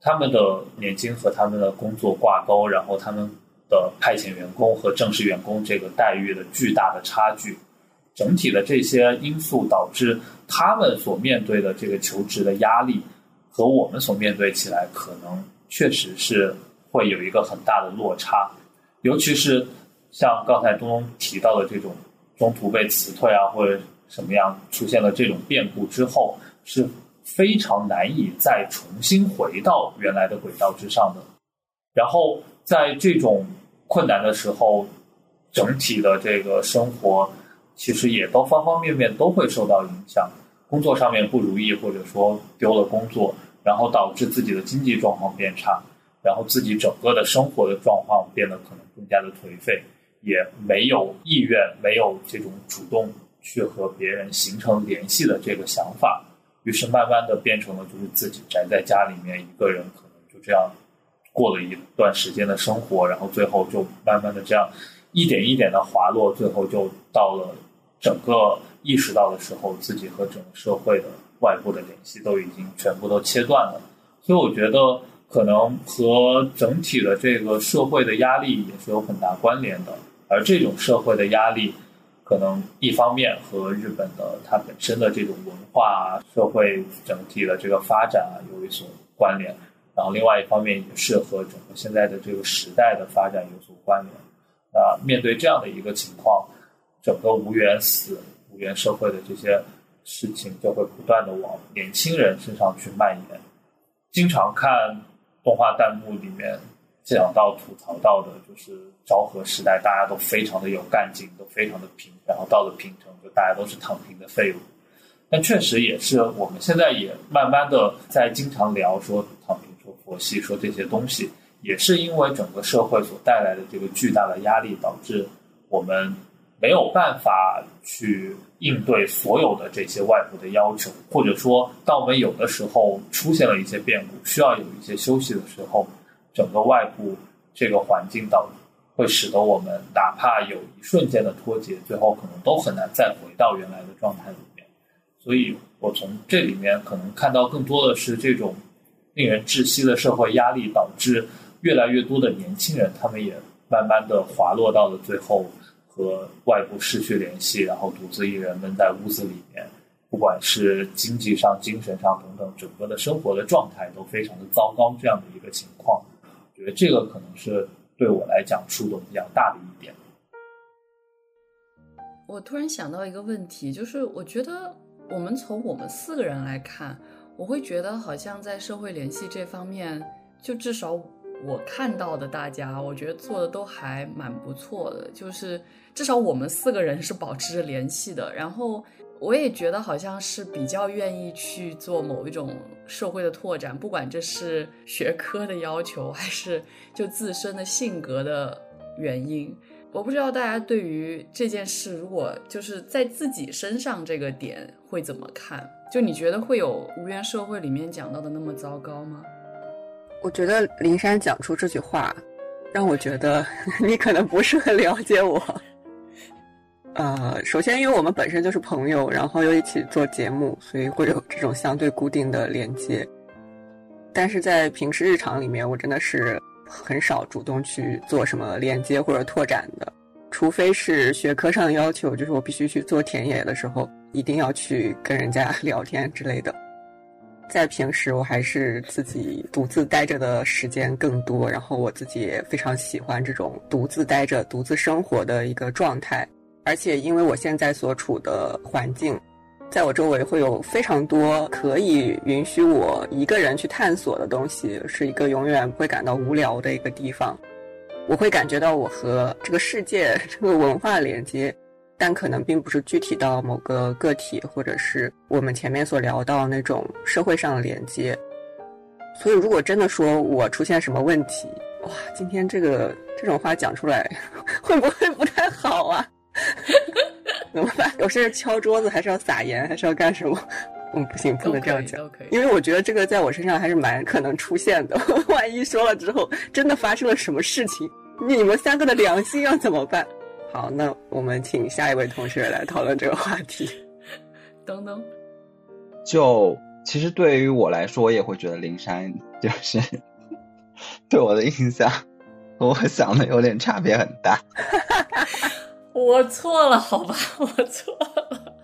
他们的年金和他们的工作挂钩，然后他们的派遣员工和正式员工这个待遇的巨大的差距，整体的这些因素导致他们所面对的这个求职的压力和我们所面对起来，可能确实是会有一个很大的落差，尤其是像刚才东东提到的这种中途被辞退啊，或者什么样出现了这种变故之后。是非常难以再重新回到原来的轨道之上的。然后在这种困难的时候，整体的这个生活其实也都方方面面都会受到影响。工作上面不如意，或者说丢了工作，然后导致自己的经济状况变差，然后自己整个的生活的状况变得可能更加的颓废，也没有意愿，没有这种主动去和别人形成联系的这个想法。于是慢慢的变成了，就是自己宅在家里面一个人，可能就这样过了一段时间的生活，然后最后就慢慢的这样一点一点的滑落，最后就到了整个意识到的时候，自己和整个社会的外部的联系都已经全部都切断了。所以我觉得可能和整体的这个社会的压力也是有很大关联的，而这种社会的压力，可能一方面和日本的它本身的这种文化、社会整体的这个发展啊有一所关联，然后另外一方面也是和整个现在的这个时代的发展有所关联。那面对这样的一个情况，整个无缘死、无缘社会的这些事情就会不断的往年轻人身上去蔓延。经常看动画弹幕里面讲到吐槽到的，就是昭和时代大家都非常的有干劲，都非常的平，然后到了平成就大家都是躺平的废物。但确实也是我们现在也慢慢的在经常聊说躺平、说佛系、说这些东西。也是因为整个社会所带来的这个巨大的压力，导致我们没有办法去应对所有的这些外部的要求，或者说，当我们有的时候出现了一些变故，需要有一些休息的时候，整个外部这个环境导致会使得我们哪怕有一瞬间的脱节，最后可能都很难再回到原来的状态里面。所以我从这里面可能看到更多的是这种令人窒息的社会压力导致。越来越多的年轻人，他们也慢慢的滑落到了最后，和外部失去联系，然后独自一人闷在屋子里面，不管是经济上、精神上等等，整个的生活的状态都非常的糟糕。这样的一个情况，我觉得这个可能是对我来讲触动比较大的一点。我突然想到一个问题，就是我觉得我们从我们四个人来看，我会觉得好像在社会联系这方面，就至少。我看到的大家，我觉得做的都还蛮不错的，就是至少我们四个人是保持着联系的。然后我也觉得好像是比较愿意去做某一种社会的拓展，不管这是学科的要求，还是就自身的性格的原因。我不知道大家对于这件事，如果就是在自己身上这个点会怎么看？就你觉得会有无缘社会里面讲到的那么糟糕吗？我觉得林珊讲出这句话，让我觉得 [laughs] 你可能不是很了解我。呃，首先因为我们本身就是朋友，然后又一起做节目，所以会有这种相对固定的连接。但是在平时日常里面，我真的是很少主动去做什么连接或者拓展的，除非是学科上的要求，就是我必须去做田野的时候，一定要去跟人家 [laughs] 聊天之类的。在平时，我还是自己独自待着的时间更多，然后我自己也非常喜欢这种独自待着、独自生活的一个状态。而且，因为我现在所处的环境，在我周围会有非常多可以允许我一个人去探索的东西，是一个永远不会感到无聊的一个地方。我会感觉到我和这个世界、这个文化连接。但可能并不是具体到某个个体，或者是我们前面所聊到那种社会上的连接。所以，如果真的说我出现什么问题，哇，今天这个这种话讲出来，[laughs] 会不会不太好啊？[laughs] 怎么办？我是敲桌子，还是要撒盐，还是要干什么？[laughs] 嗯，不行，不能这样讲，因为我觉得这个在我身上还是蛮可能出现的。万一说了之后，真的发生了什么事情，你们三个的良心要怎么办？[laughs] 好，那我们请下一位同学来讨论这个话题。等等，就其实对于我来说，我也会觉得灵山就是对我的印象和我想的有点差别很大。我错了，好吧，我错了，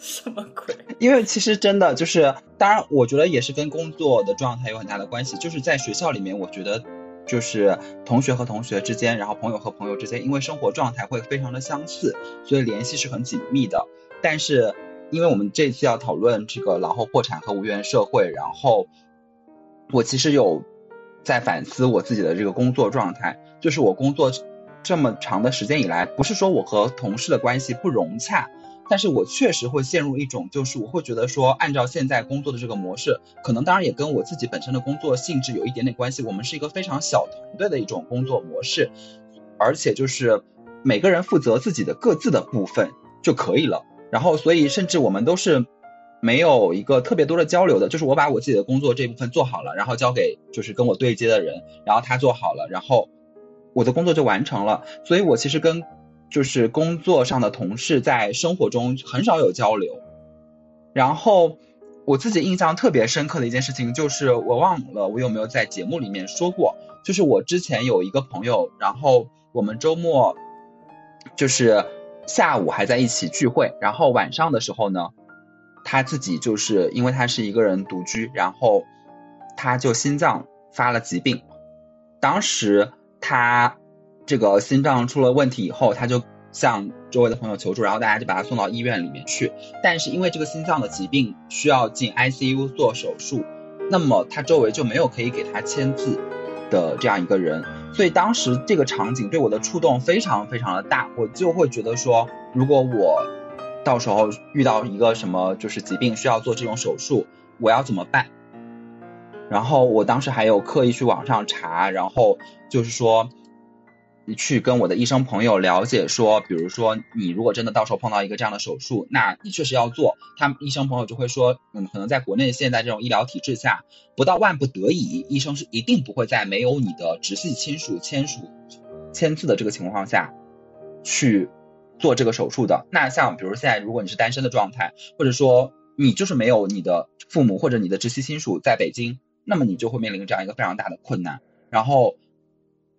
什么鬼？[laughs] 因为其实真的就是，当然，我觉得也是跟工作的状态有很大的关系。就是在学校里面，我觉得。就是同学和同学之间，然后朋友和朋友之间，因为生活状态会非常的相似，所以联系是很紧密的。但是，因为我们这次要讨论这个老后破产和无缘社会，然后我其实有在反思我自己的这个工作状态，就是我工作这么长的时间以来，不是说我和同事的关系不融洽。但是我确实会陷入一种，就是我会觉得说，按照现在工作的这个模式，可能当然也跟我自己本身的工作性质有一点点关系。我们是一个非常小团队的一种工作模式，而且就是每个人负责自己的各自的部分就可以了。然后，所以甚至我们都是没有一个特别多的交流的，就是我把我自己的工作这部分做好了，然后交给就是跟我对接的人，然后他做好了，然后我的工作就完成了。所以我其实跟就是工作上的同事在生活中很少有交流，然后我自己印象特别深刻的一件事情就是我忘了我有没有在节目里面说过，就是我之前有一个朋友，然后我们周末就是下午还在一起聚会，然后晚上的时候呢，他自己就是因为他是一个人独居，然后他就心脏发了疾病，当时他这个心脏出了问题以后，他就向周围的朋友求助，然后大家就把他送到医院里面去，但是因为这个心脏的疾病需要进 ICU 做手术，那么他周围就没有可以给他签字的这样一个人。所以当时这个场景对我的触动非常非常的大，我就会觉得说，如果我到时候遇到一个什么就是疾病需要做这种手术，我要怎么办？然后我当时还有刻意去网上查，然后就是说。你去跟我的医生朋友了解说，比如说你如果真的到时候碰到一个这样的手术，那你确实要做。他们医生朋友就会说，嗯，可能在国内现在这种医疗体制下，不到万不得已，医生是一定不会在没有你的直系亲属签署签字的这个情况下，去做这个手术的。那像比如现在如果你是单身的状态，或者说你就是没有你的父母或者你的直系亲属在北京，那么你就会面临这样一个非常大的困难。然后。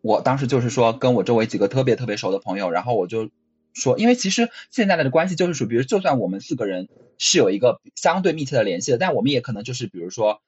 我当时就是说，跟我周围几个特别特别熟的朋友，然后我就说，因为其实现在的关系就是属于，比如就算我们四个人是有一个相对密切的联系的，但我们也可能就是比如说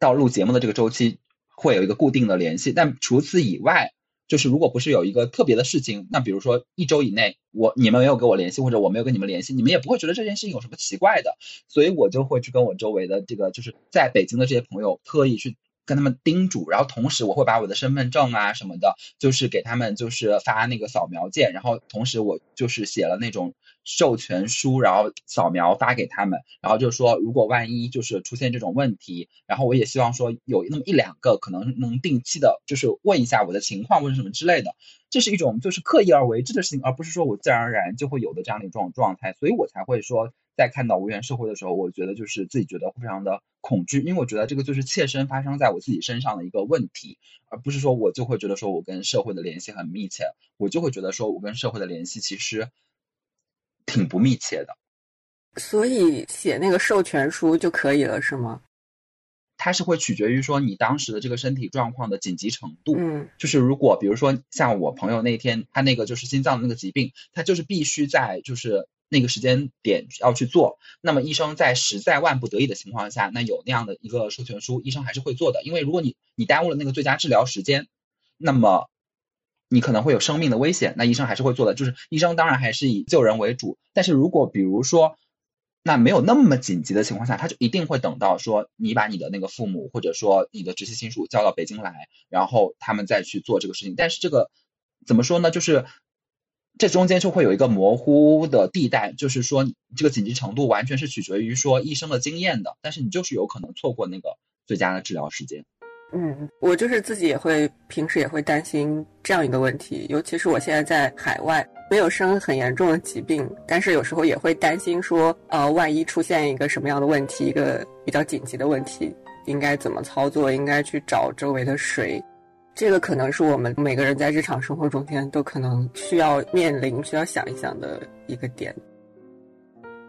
到录节目的这个周期会有一个固定的联系，但除此以外，就是如果不是有一个特别的事情，那比如说一周以内我你们没有跟我联系，或者我没有跟你们联系，你们也不会觉得这件事情有什么奇怪的，所以我就会去跟我周围的这个就是在北京的这些朋友特意去。跟他们叮嘱，然后同时我会把我的身份证啊什么的，就是给他们就是发那个扫描件，然后同时我就是写了那种授权书，然后扫描发给他们，然后就说如果万一就是出现这种问题，然后我也希望说有那么一两个可能能定期的，就是问一下我的情况或者什么之类的，这是一种就是刻意而为之的事情，而不是说我自然而然就会有的这样的一种状态，所以我才会说。在看到无缘社会的时候，我觉得就是自己觉得非常的恐惧，因为我觉得这个就是切身发生在我自己身上的一个问题，而不是说我就会觉得说我跟社会的联系很密切，我就会觉得说我跟社会的联系其实挺不密切的。所以写那个授权书就可以了，是吗？它是会取决于说你当时的这个身体状况的紧急程度。嗯，就是如果比如说像我朋友那天他那个就是心脏的那个疾病，他就是必须在就是。那个时间点要去做，那么医生在实在万不得已的情况下，那有那样的一个授权书，医生还是会做的。因为如果你你耽误了那个最佳治疗时间，那么你可能会有生命的危险，那医生还是会做的。就是医生当然还是以救人为主，但是如果比如说那没有那么紧急的情况下，他就一定会等到说你把你的那个父母或者说你的直系亲属叫到北京来，然后他们再去做这个事情。但是这个怎么说呢？就是。这中间就会有一个模糊的地带，就是说这个紧急程度完全是取决于说医生的经验的，但是你就是有可能错过那个最佳的治疗时间。嗯，我就是自己也会平时也会担心这样一个问题，尤其是我现在在海外，没有生很严重的疾病，但是有时候也会担心说，呃，万一出现一个什么样的问题，一个比较紧急的问题，应该怎么操作，应该去找周围的谁。这个可能是我们每个人在日常生活中间都可能需要面临、需要想一想的一个点。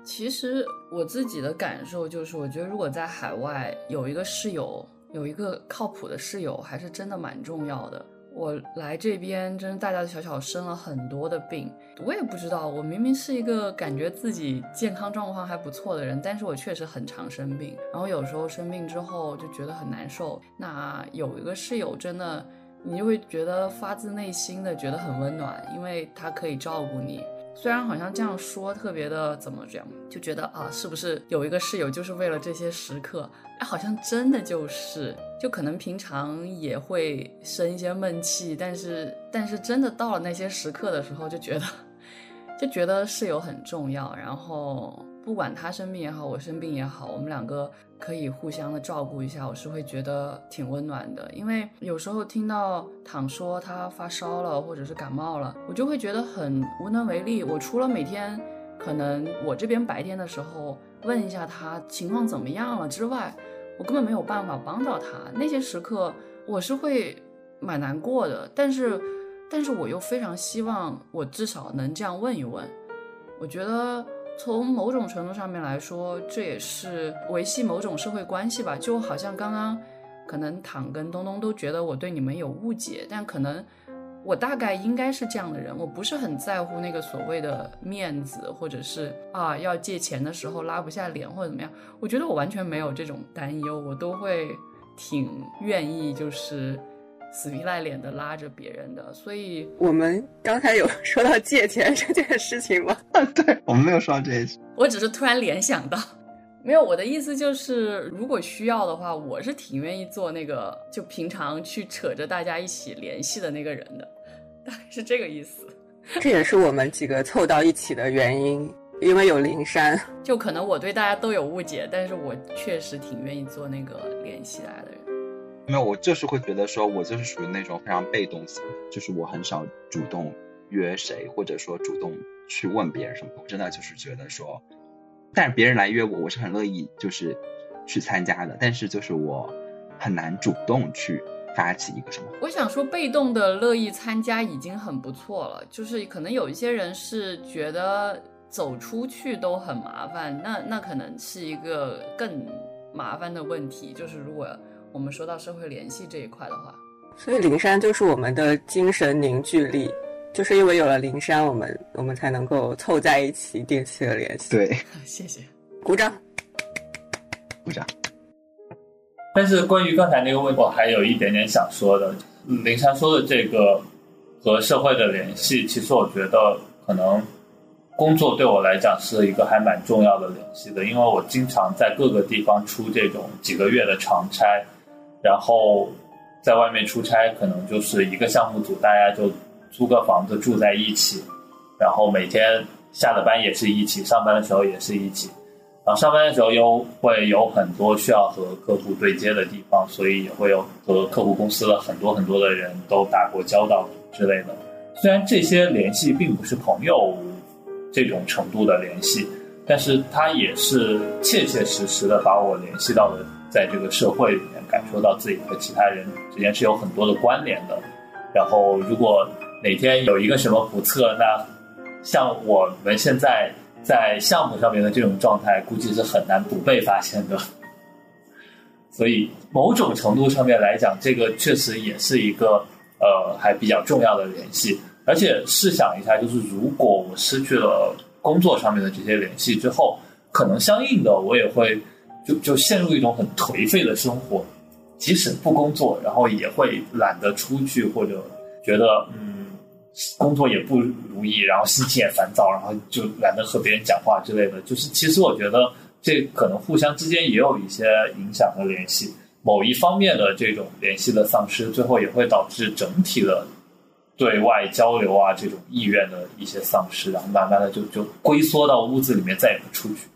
其实我自己的感受就是，我觉得如果在海外有一个室友，有一个靠谱的室友，还是真的蛮重要的。我来这边，真是大大小小生了很多的病，我也不知道。我明明是一个感觉自己健康状况还不错的人，但是我确实很常生病。然后有时候生病之后就觉得很难受。那有一个室友，真的。你就会觉得发自内心的觉得很温暖，因为他可以照顾你。虽然好像这样说特别的怎么讲，就觉得啊，是不是有一个室友就是为了这些时刻？哎，好像真的就是，就可能平常也会生一些闷气，但是但是真的到了那些时刻的时候，就觉得 [laughs] 就觉得室友很重要，然后。不管他生病也好，我生病也好，我们两个可以互相的照顾一下，我是会觉得挺温暖的。因为有时候听到躺说他发烧了，或者是感冒了，我就会觉得很无能为力。我除了每天可能我这边白天的时候问一下他情况怎么样了之外，我根本没有办法帮到他。那些时刻我是会蛮难过的，但是，但是我又非常希望我至少能这样问一问。我觉得。从某种程度上面来说，这也是维系某种社会关系吧。就好像刚刚，可能躺跟东东都觉得我对你们有误解，但可能我大概应该是这样的人，我不是很在乎那个所谓的面子，或者是啊要借钱的时候拉不下脸或者怎么样。我觉得我完全没有这种担忧，我都会挺愿意就是死皮赖脸的拉着别人的。所以我们刚才有说到借钱 [laughs] 这件事情吗？[laughs] 对，我们没有说到这些。我只是突然联想到。没有，我的意思就是，如果需要的话，我是挺愿意做那个，就平常去扯着大家一起联系的那个人的，大概是这个意思。这也是我们几个凑到一起的原因，因为有灵山。就可能我对大家都有误解，但是我确实挺愿意做那个联系大家的人。没有，我就是会觉得说，我就是属于那种非常被动型，就是我很少主动约谁，或者说主动去问别人什么。我真的就是觉得说。但是别人来约我，我是很乐意就是去参加的。但是就是我很难主动去发起一个什么。我想说，被动的乐意参加已经很不错了。就是可能有一些人是觉得走出去都很麻烦，那那可能是一个更麻烦的问题。就是如果我们说到社会联系这一块的话，所以灵山就是我们的精神凝聚力。就是因为有了灵山，我们我们才能够凑在一起，定期的联系。对，[laughs] 谢谢，鼓掌，鼓掌。但是关于刚才那个问题，我还有一点点想说的。灵山说的这个和社会的联系，其实我觉得可能工作对我来讲是一个还蛮重要的联系的，因为我经常在各个地方出这种几个月的长差，然后在外面出差，可能就是一个项目组，大家就。租个房子住在一起，然后每天下了班也是一起，上班的时候也是一起。然后上班的时候又会有很多需要和客户对接的地方，所以也会有和客户公司的很多很多的人都打过交道之类的。虽然这些联系并不是朋友这种程度的联系，但是它也是切切实实的把我联系到了在这个社会里面，感受到自己和其他人之间是有很多的关联的。然后如果哪天有一个什么不测，那像我们现在在项目上面的这种状态，估计是很难不被发现的。[laughs] 所以某种程度上面来讲，这个确实也是一个呃还比较重要的联系。而且试想一下，就是如果我失去了工作上面的这些联系之后，可能相应的我也会就就陷入一种很颓废的生活，即使不工作，然后也会懒得出去或者觉得嗯。工作也不如意，然后心情也烦躁，然后就懒得和别人讲话之类的。就是其实我觉得这可能互相之间也有一些影响和联系。某一方面的这种联系的丧失，最后也会导致整体的对外交流啊这种意愿的一些丧失，然后慢慢的就就龟缩到屋子里面，再也不出去。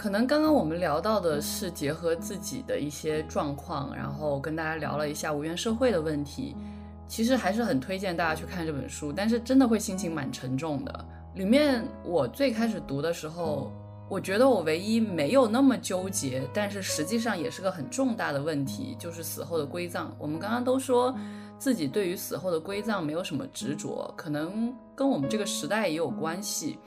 可能刚刚我们聊到的是结合自己的一些状况，然后跟大家聊了一下无缘社会的问题。其实还是很推荐大家去看这本书，但是真的会心情蛮沉重的。里面我最开始读的时候，我觉得我唯一没有那么纠结，但是实际上也是个很重大的问题，就是死后的归葬。我们刚刚都说自己对于死后的归葬没有什么执着，可能跟我们这个时代也有关系。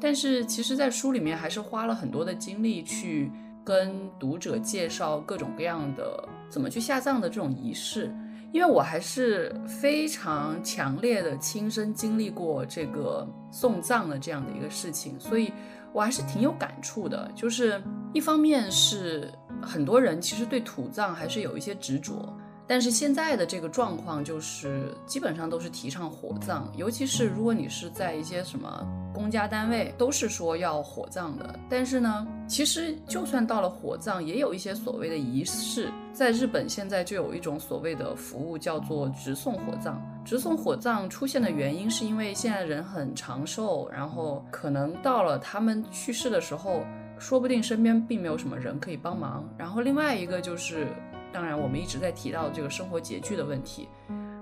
但是其实，在书里面还是花了很多的精力去跟读者介绍各种各样的怎么去下葬的这种仪式。因为我还是非常强烈的亲身经历过这个送葬的这样的一个事情，所以我还是挺有感触的。就是一方面是很多人其实对土葬还是有一些执着。但是现在的这个状况就是，基本上都是提倡火葬，尤其是如果你是在一些什么公家单位，都是说要火葬的。但是呢，其实就算到了火葬，也有一些所谓的仪式。在日本现在就有一种所谓的服务叫做直送火葬。直送火葬出现的原因是因为现在人很长寿，然后可能到了他们去世的时候，说不定身边并没有什么人可以帮忙。然后另外一个就是。当然，我们一直在提到这个生活拮据的问题，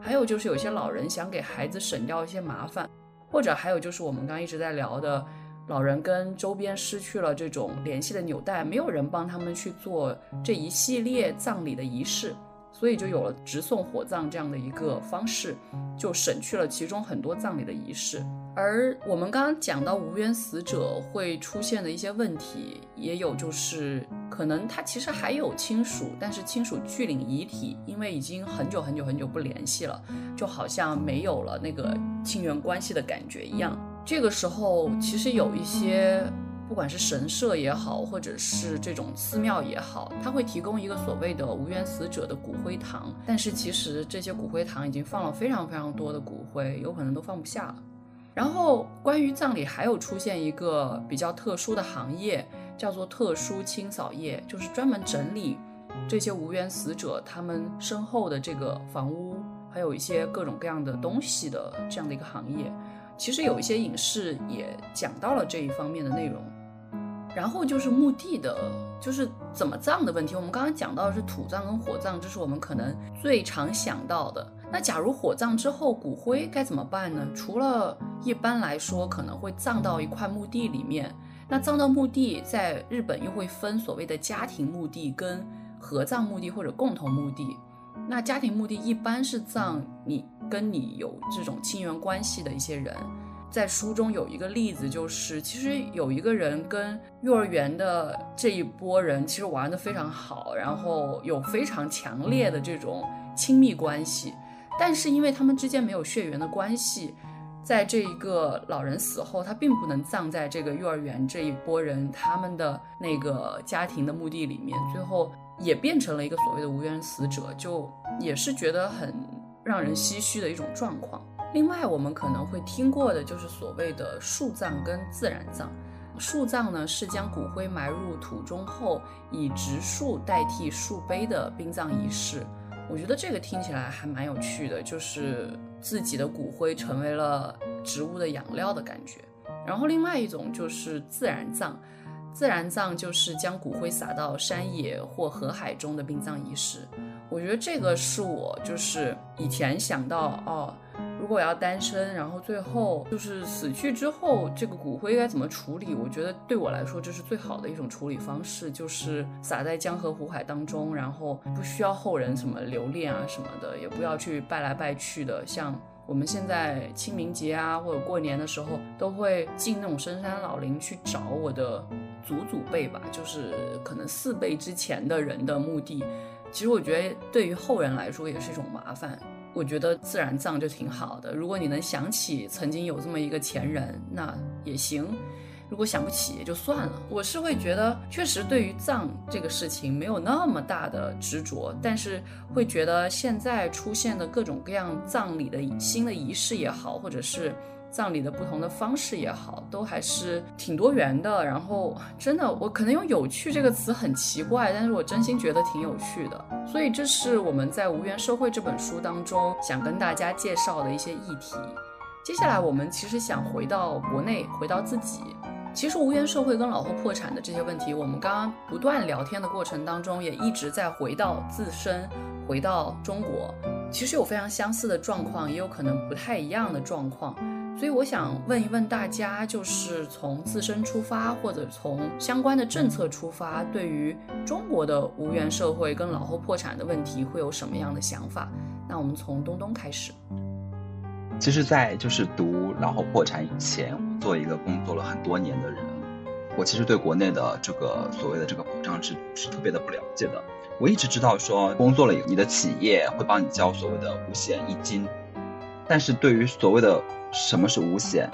还有就是有些老人想给孩子省掉一些麻烦，或者还有就是我们刚刚一直在聊的，老人跟周边失去了这种联系的纽带，没有人帮他们去做这一系列葬礼的仪式。所以就有了直送火葬这样的一个方式，就省去了其中很多葬礼的仪式。而我们刚刚讲到无缘死者会出现的一些问题，也有就是可能他其实还有亲属，但是亲属拒领遗体，因为已经很久很久很久不联系了，就好像没有了那个亲缘关系的感觉一样。这个时候其实有一些。不管是神社也好，或者是这种寺庙也好，它会提供一个所谓的无缘死者的骨灰堂。但是其实这些骨灰堂已经放了非常非常多的骨灰，有可能都放不下了。然后关于葬礼，还有出现一个比较特殊的行业，叫做特殊清扫业，就是专门整理这些无缘死者他们身后的这个房屋，还有一些各种各样的东西的这样的一个行业。其实有一些影视也讲到了这一方面的内容。然后就是墓地的，就是怎么葬的问题。我们刚刚讲到的是土葬跟火葬，这是我们可能最常想到的。那假如火葬之后骨灰该怎么办呢？除了一般来说可能会葬到一块墓地里面，那葬到墓地，在日本又会分所谓的家庭墓地跟合葬墓地或者共同墓地。那家庭墓地一般是葬你跟你有这种亲缘关系的一些人。在书中有一个例子，就是其实有一个人跟幼儿园的这一波人其实玩的非常好，然后有非常强烈的这种亲密关系，但是因为他们之间没有血缘的关系，在这一个老人死后，他并不能葬在这个幼儿园这一波人他们的那个家庭的墓地里面，最后也变成了一个所谓的无缘死者，就也是觉得很让人唏嘘的一种状况。另外，我们可能会听过的就是所谓的树葬跟自然葬。树葬呢是将骨灰埋入土中后，以植树代替树碑的殡葬仪式。我觉得这个听起来还蛮有趣的，就是自己的骨灰成为了植物的养料的感觉。然后另外一种就是自然葬，自然葬就是将骨灰撒到山野或河海中的殡葬仪式。我觉得这个是我就是以前想到哦。如果我要单身，然后最后就是死去之后，这个骨灰该怎么处理？我觉得对我来说，这是最好的一种处理方式，就是撒在江河湖海当中，然后不需要后人什么留恋啊什么的，也不要去拜来拜去的。像我们现在清明节啊，或者过年的时候，都会进那种深山老林去找我的祖祖辈吧，就是可能四辈之前的人的墓地。其实我觉得对于后人来说也是一种麻烦。我觉得自然葬就挺好的。如果你能想起曾经有这么一个前人，那也行；如果想不起也就算了。我是会觉得，确实对于葬这个事情没有那么大的执着，但是会觉得现在出现的各种各样葬礼的新的仪式也好，或者是。葬礼的不同的方式也好，都还是挺多元的。然后，真的，我可能用“有趣”这个词很奇怪，但是我真心觉得挺有趣的。所以，这是我们在《无缘社会》这本书当中想跟大家介绍的一些议题。接下来，我们其实想回到国内，回到自己。其实，无缘社会跟老后破产的这些问题，我们刚刚不断聊天的过程当中，也一直在回到自身，回到中国。其实有非常相似的状况，也有可能不太一样的状况。所以我想问一问大家，就是从自身出发，或者从相关的政策出发，对于中国的无缘社会跟老后破产的问题，会有什么样的想法？那我们从东东开始。其实，在就是读老后破产以前，我做一个工作了很多年的人，我其实对国内的这个所谓的这个保障制度是特别的不了解的。我一直知道说，工作了以后你的企业会帮你交所谓的五险一金，但是对于所谓的什么是五险？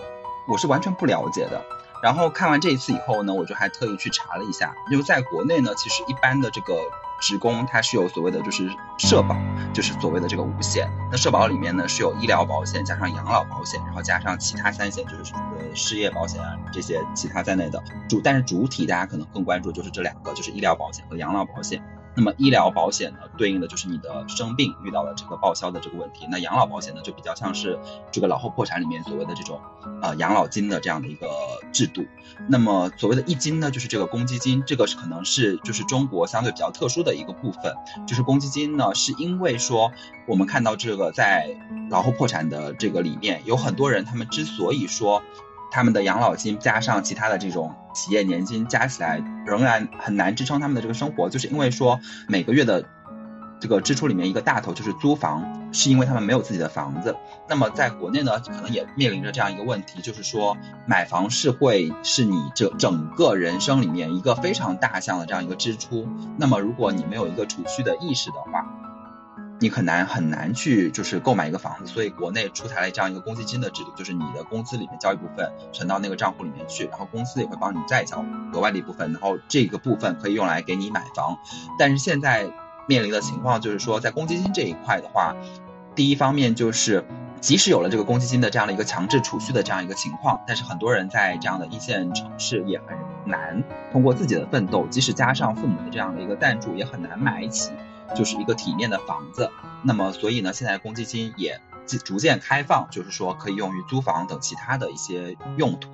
我是完全不了解的。然后看完这一次以后呢，我就还特意去查了一下，因为在国内呢，其实一般的这个职工他是有所谓的就是社保，就是所谓的这个五险。那社保里面呢是有医疗保险加上养老保险，然后加上其他三险，就是什么失业保险啊这些其他在内的主。但是主体大家可能更关注就是这两个，就是医疗保险和养老保险。那么医疗保险呢，对应的就是你的生病遇到了这个报销的这个问题。那养老保险呢，就比较像是这个老后破产里面所谓的这种，呃，养老金的这样的一个制度。那么所谓的一金呢，就是这个公积金，这个是可能是就是中国相对比较特殊的一个部分。就是公积金呢，是因为说我们看到这个在老后破产的这个里面，有很多人他们之所以说。他们的养老金加上其他的这种企业年金加起来，仍然很难支撑他们的这个生活，就是因为说每个月的这个支出里面一个大头就是租房，是因为他们没有自己的房子。那么在国内呢，可能也面临着这样一个问题，就是说买房是会是你这整个人生里面一个非常大项的这样一个支出。那么如果你没有一个储蓄的意识的话，你很难很难去就是购买一个房子。所以国内出台了这样一个公积金的制度，就是你的工资里面交一部分存到那个账户里面去，然后公司也会帮你再交额外的一部分，然后这个部分可以用来给你买房。但是现在。面临的情况就是说，在公积金这一块的话，第一方面就是，即使有了这个公积金的这样的一个强制储蓄的这样一个情况，但是很多人在这样的一线城市也很难通过自己的奋斗，即使加上父母的这样的一个赞助，也很难买起就是一个体面的房子。那么，所以呢，现在公积金也逐渐开放，就是说可以用于租房等其他的一些用途。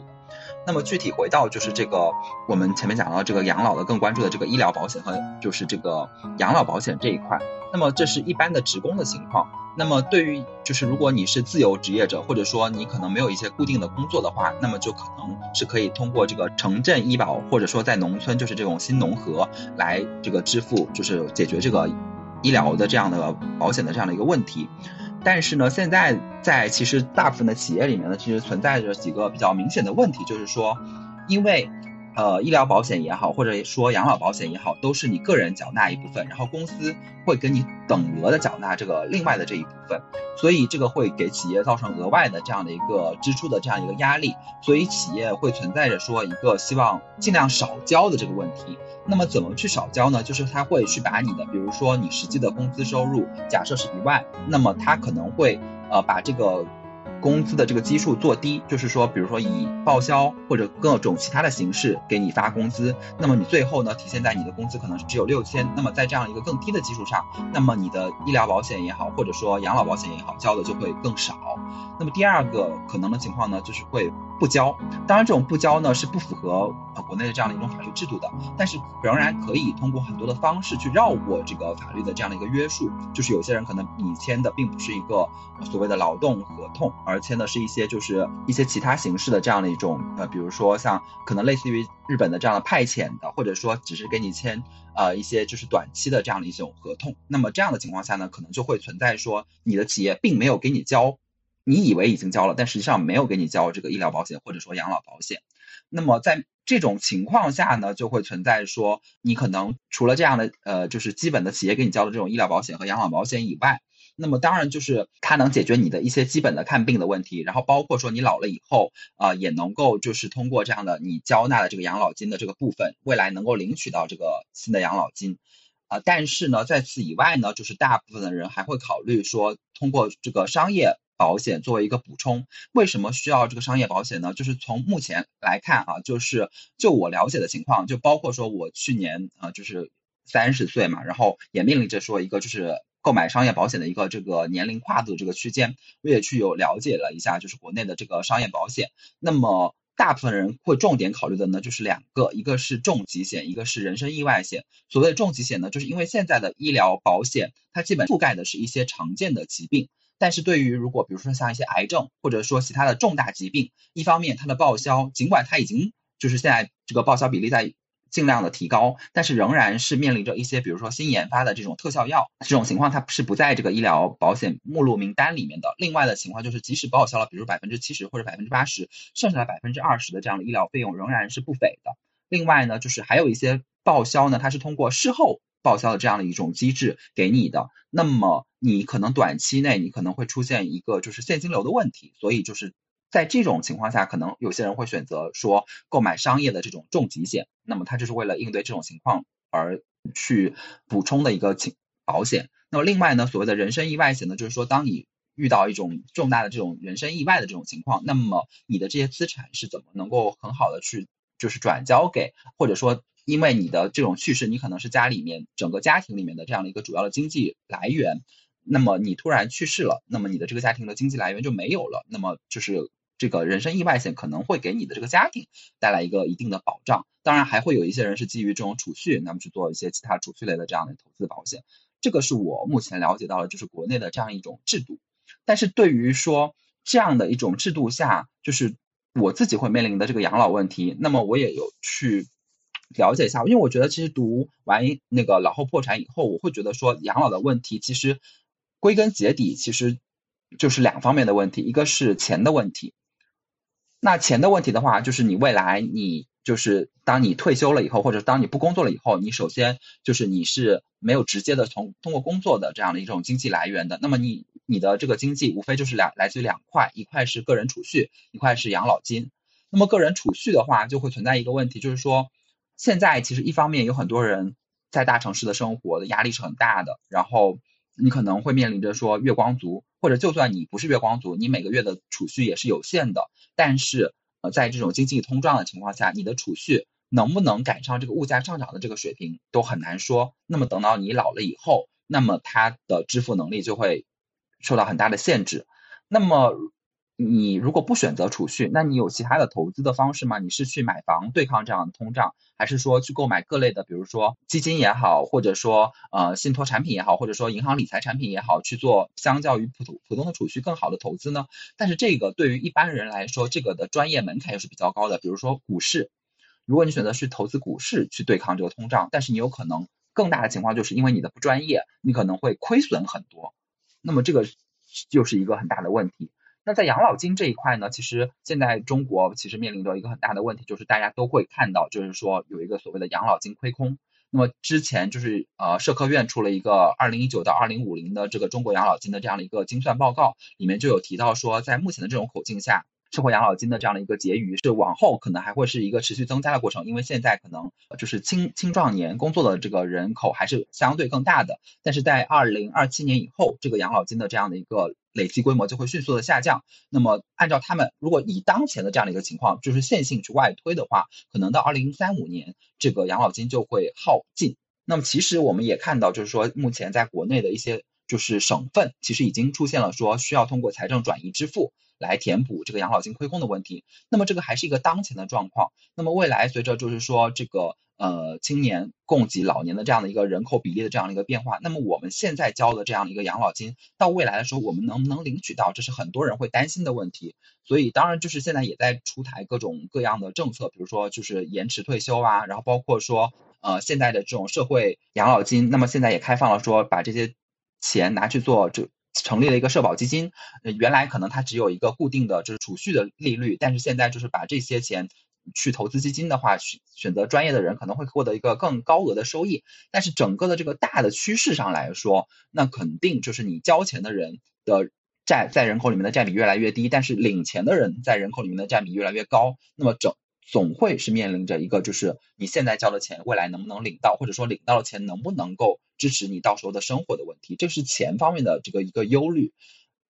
那么具体回到就是这个，我们前面讲到这个养老的更关注的这个医疗保险和就是这个养老保险这一块。那么这是一般的职工的情况。那么对于就是如果你是自由职业者，或者说你可能没有一些固定的工作的话，那么就可能是可以通过这个城镇医保，或者说在农村就是这种新农合来这个支付，就是解决这个医疗的这样的保险的这样的一个问题。但是呢，现在在其实大部分的企业里面呢，其实存在着几个比较明显的问题，就是说，因为。呃，医疗保险也好，或者说养老保险也好，都是你个人缴纳一部分，然后公司会跟你等额的缴纳这个另外的这一部分，所以这个会给企业造成额外的这样的一个支出的这样一个压力，所以企业会存在着说一个希望尽量少交的这个问题。那么怎么去少交呢？就是他会去把你的，比如说你实际的工资收入，假设是一万，那么他可能会呃把这个。工资的这个基数做低，就是说，比如说以报销或者各种其他的形式给你发工资，那么你最后呢体现在你的工资可能只有六千，那么在这样一个更低的基础上，那么你的医疗保险也好，或者说养老保险也好，交的就会更少。那么第二个可能的情况呢，就是会不交。当然，这种不交呢是不符合呃国内的这样的一种法律制度的，但是仍然可以通过很多的方式去绕过这个法律的这样的一个约束。就是有些人可能你签的并不是一个所谓的劳动合同。而签的是一些就是一些其他形式的这样的一种呃，比如说像可能类似于日本的这样的派遣的，或者说只是给你签呃一些就是短期的这样的一种合同。那么这样的情况下呢，可能就会存在说你的企业并没有给你交，你以为已经交了，但实际上没有给你交这个医疗保险或者说养老保险。那么在这种情况下呢，就会存在说你可能除了这样的呃就是基本的企业给你交的这种医疗保险和养老保险以外。那么当然就是它能解决你的一些基本的看病的问题，然后包括说你老了以后啊，也能够就是通过这样的你交纳的这个养老金的这个部分，未来能够领取到这个新的养老金，啊，但是呢，在此以外呢，就是大部分的人还会考虑说，通过这个商业保险作为一个补充。为什么需要这个商业保险呢？就是从目前来看啊，就是就我了解的情况，就包括说我去年啊，就是三十岁嘛，然后也面临着说一个就是。购买商业保险的一个这个年龄跨度这个区间，我也去有了解了一下，就是国内的这个商业保险。那么大部分人会重点考虑的呢，就是两个，一个是重疾险，一个是人身意外险。所谓的重疾险呢，就是因为现在的医疗保险它基本覆盖的是一些常见的疾病，但是对于如果比如说像一些癌症或者说其他的重大疾病，一方面它的报销，尽管它已经就是现在这个报销比例在。尽量的提高，但是仍然是面临着一些，比如说新研发的这种特效药，这种情况它是不在这个医疗保险目录名单里面的。另外的情况就是，即使报销了，比如百分之七十或者百分之八十，剩下的百分之二十的这样的医疗费用仍然是不菲的。另外呢，就是还有一些报销呢，它是通过事后报销的这样的一种机制给你的。那么你可能短期内你可能会出现一个就是现金流的问题，所以就是。在这种情况下，可能有些人会选择说购买商业的这种重疾险，那么它就是为了应对这种情况而去补充的一个情保险。那么另外呢，所谓的人身意外险呢，就是说当你遇到一种重大的这种人身意外的这种情况，那么你的这些资产是怎么能够很好的去就是转交给，或者说因为你的这种去世，你可能是家里面整个家庭里面的这样的一个主要的经济来源，那么你突然去世了，那么你的这个家庭的经济来源就没有了，那么就是。这个人身意外险可能会给你的这个家庭带来一个一定的保障，当然还会有一些人是基于这种储蓄，那么去做一些其他储蓄类的这样的投资保险。这个是我目前了解到的，就是国内的这样一种制度。但是对于说这样的一种制度下，就是我自己会面临的这个养老问题，那么我也有去了解一下，因为我觉得其实读完那个老后破产以后，我会觉得说养老的问题其实归根结底其实就是两方面的问题，一个是钱的问题。那钱的问题的话，就是你未来你就是当你退休了以后，或者当你不工作了以后，你首先就是你是没有直接的从通过工作的这样的一种经济来源的。那么你你的这个经济无非就是两来自于两块，一块是个人储蓄，一块是养老金。那么个人储蓄的话，就会存在一个问题，就是说。现在其实一方面有很多人在大城市的生活的压力是很大的，然后你可能会面临着说月光族，或者就算你不是月光族，你每个月的储蓄也是有限的。但是呃，在这种经济通胀的情况下，你的储蓄能不能赶上这个物价上涨的这个水平都很难说。那么等到你老了以后，那么它的支付能力就会受到很大的限制。那么。你如果不选择储蓄，那你有其他的投资的方式吗？你是去买房对抗这样的通胀，还是说去购买各类的，比如说基金也好，或者说呃信托产品也好，或者说银行理财产品也好，去做相较于普通普通的储蓄更好的投资呢？但是这个对于一般人来说，这个的专业门槛又是比较高的。比如说股市，如果你选择去投资股市去对抗这个通胀，但是你有可能更大的情况就是因为你的不专业，你可能会亏损很多。那么这个就是一个很大的问题。那在养老金这一块呢，其实现在中国其实面临着一个很大的问题，就是大家都会看到，就是说有一个所谓的养老金亏空。那么之前就是呃社科院出了一个二零一九到二零五零的这个中国养老金的这样的一个精算报告，里面就有提到说，在目前的这种口径下。社会养老金的这样的一个结余是往后可能还会是一个持续增加的过程，因为现在可能就是青青壮年工作的这个人口还是相对更大的，但是在二零二七年以后，这个养老金的这样的一个累计规模就会迅速的下降。那么按照他们如果以当前的这样的一个情况，就是线性去外推的话，可能到二零三五年这个养老金就会耗尽。那么其实我们也看到，就是说目前在国内的一些就是省份，其实已经出现了说需要通过财政转移支付。来填补这个养老金亏空的问题，那么这个还是一个当前的状况。那么未来随着就是说这个呃青年供给老年的这样的一个人口比例的这样的一个变化，那么我们现在交的这样的一个养老金，到未来的时候我们能不能领取到，这是很多人会担心的问题。所以当然就是现在也在出台各种各样的政策，比如说就是延迟退休啊，然后包括说呃现在的这种社会养老金，那么现在也开放了说把这些钱拿去做这。成立了一个社保基金，原来可能它只有一个固定的就是储蓄的利率，但是现在就是把这些钱去投资基金的话，选选择专业的人可能会获得一个更高额的收益。但是整个的这个大的趋势上来说，那肯定就是你交钱的人的占在人口里面的占比越来越低，但是领钱的人在人口里面的占比越来越高。那么整总会是面临着一个就是你现在交的钱未来能不能领到，或者说领到的钱能不能够。支持你到时候的生活的问题，这是钱方面的这个一个忧虑。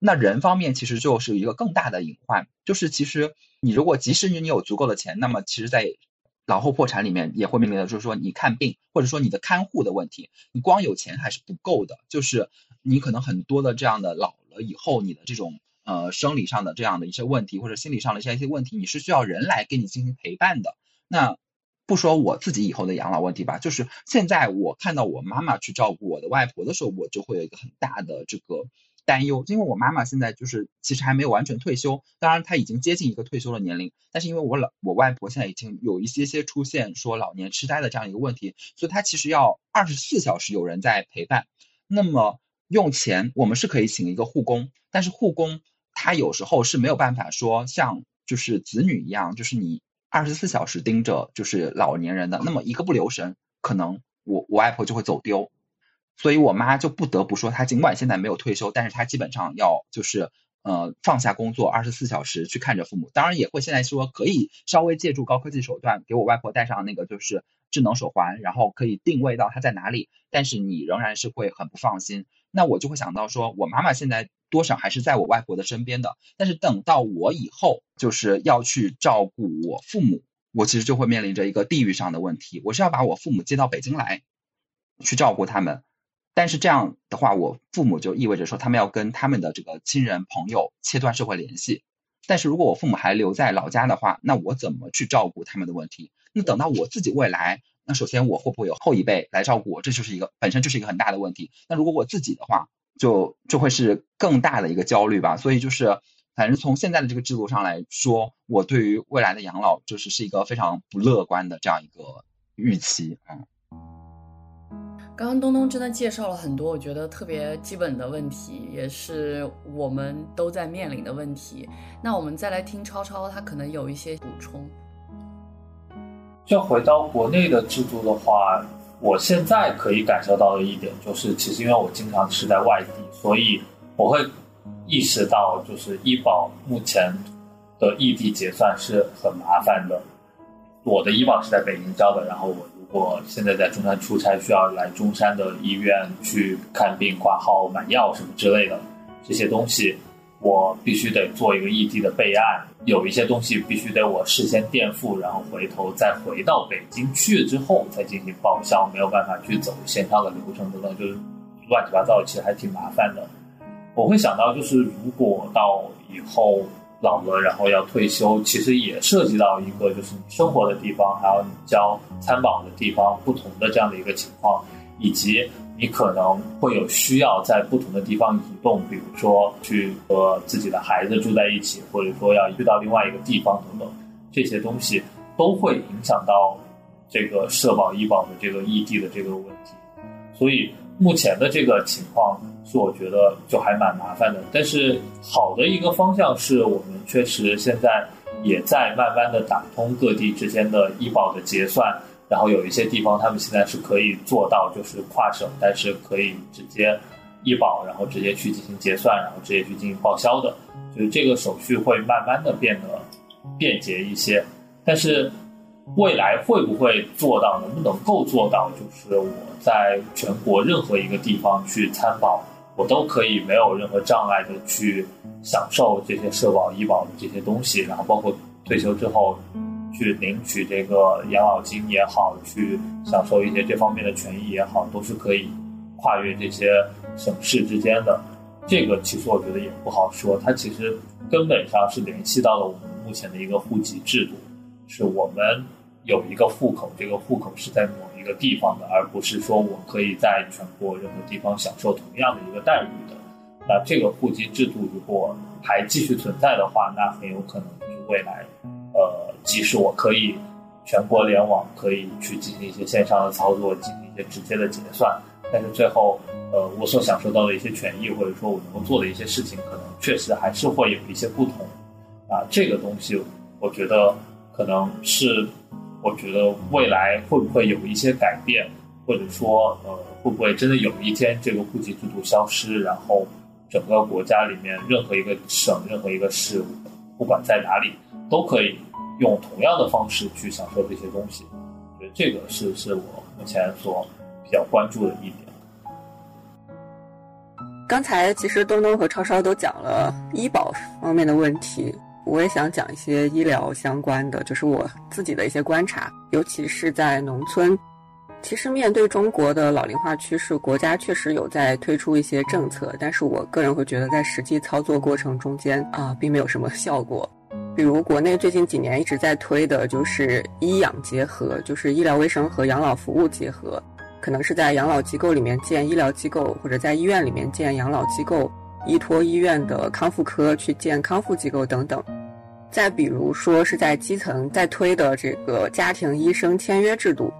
那人方面其实就是一个更大的隐患，就是其实你如果即使你你有足够的钱，那么其实，在老后破产里面也会面临的，就是说你看病或者说你的看护的问题，你光有钱还是不够的。就是你可能很多的这样的老了以后，你的这种呃生理上的这样的一些问题，或者心理上的这样一些问题，你是需要人来给你进行陪伴的。那不说我自己以后的养老问题吧，就是现在我看到我妈妈去照顾我的外婆的时候，我就会有一个很大的这个担忧，因为我妈妈现在就是其实还没有完全退休，当然她已经接近一个退休的年龄，但是因为我老我外婆现在已经有一些些出现说老年痴呆的这样一个问题，所以她其实要二十四小时有人在陪伴。那么用钱我们是可以请一个护工，但是护工他有时候是没有办法说像就是子女一样，就是你。二十四小时盯着就是老年人的，那么一个不留神，可能我我外婆就会走丢，所以我妈就不得不说，她尽管现在没有退休，但是她基本上要就是呃放下工作，二十四小时去看着父母。当然也会现在说可以稍微借助高科技手段，给我外婆戴上那个就是智能手环，然后可以定位到她在哪里，但是你仍然是会很不放心。那我就会想到说，我妈妈现在。多少还是在我外婆的身边的，但是等到我以后就是要去照顾我父母，我其实就会面临着一个地域上的问题。我是要把我父母接到北京来，去照顾他们，但是这样的话，我父母就意味着说他们要跟他们的这个亲人朋友切断社会联系。但是如果我父母还留在老家的话，那我怎么去照顾他们的问题？那等到我自己未来，那首先我会不会有后一辈来照顾我？这就是一个本身就是一个很大的问题。那如果我自己的话，就就会是更大的一个焦虑吧，所以就是，反正从现在的这个制度上来说，我对于未来的养老就是是一个非常不乐观的这样一个预期啊。刚刚东东真的介绍了很多，我觉得特别基本的问题，也是我们都在面临的问题。那我们再来听超超，他可能有一些补充。就回到国内的制度的话，我现在可以感受到的一点就是，其实因为我经常是在外地，所以我会意识到，就是医保目前的异地结算是很麻烦的。我的医保是在北京交的，然后我。我现在在中山出差，需要来中山的医院去看病、挂号、买药什么之类的，这些东西我必须得做一个异地的备案。有一些东西必须得我事先垫付，然后回头再回到北京去之后再进行报销，没有办法去走线上的流程等等，就是乱七八糟，其实还挺麻烦的。我会想到，就是如果到以后。老了，然后要退休，其实也涉及到一个就是你生活的地方，还有你交参保的地方不同的这样的一个情况，以及你可能会有需要在不同的地方移动，比如说去和自己的孩子住在一起，或者说要移到另外一个地方等等，这些东西都会影响到这个社保医保的这个异地的这个问题，所以目前的这个情况。是我觉得就还蛮麻烦的，但是好的一个方向是我们确实现在也在慢慢的打通各地之间的医保的结算，然后有一些地方他们现在是可以做到就是跨省，但是可以直接医保，然后直接去进行结算，然后直接去进行报销的，就是这个手续会慢慢的变得便捷一些。但是未来会不会做到，能不能够做到，就是我在全国任何一个地方去参保。我都可以没有任何障碍的去享受这些社保、医保的这些东西，然后包括退休之后去领取这个养老金也好，去享受一些这方面的权益也好，都是可以跨越这些省市之间的。这个其实我觉得也不好说，它其实根本上是联系到了我们目前的一个户籍制度，是我们有一个户口，这个户口是在某。一个地方的，而不是说我可以在全国任何地方享受同样的一个待遇的。那这个户籍制度如果还继续存在的话，那很有可能就未来，呃，即使我可以全国联网，可以去进行一些线上的操作，进行一些直接的结算，但是最后，呃，我所享受到的一些权益，或者说我能够做的一些事情，可能确实还是会有一些不同。啊，这个东西，我觉得可能是。我觉得未来会不会有一些改变，或者说，呃，会不会真的有一天这个户籍制度消失，然后整个国家里面任何一个省、任何一个市，不管在哪里，都可以用同样的方式去享受这些东西？我觉得这个是是我目前所比较关注的一点。刚才其实东东和超超都讲了医保方面的问题。我也想讲一些医疗相关的，就是我自己的一些观察，尤其是在农村。其实面对中国的老龄化趋势，国家确实有在推出一些政策，但是我个人会觉得在实际操作过程中间啊，并没有什么效果。比如国内最近几年一直在推的就是医养结合，就是医疗卫生和养老服务结合，可能是在养老机构里面建医疗机构，或者在医院里面建养老机构。依托医院的康复科去建康复机构等等，再比如说是在基层在推的这个家庭医生签约制度，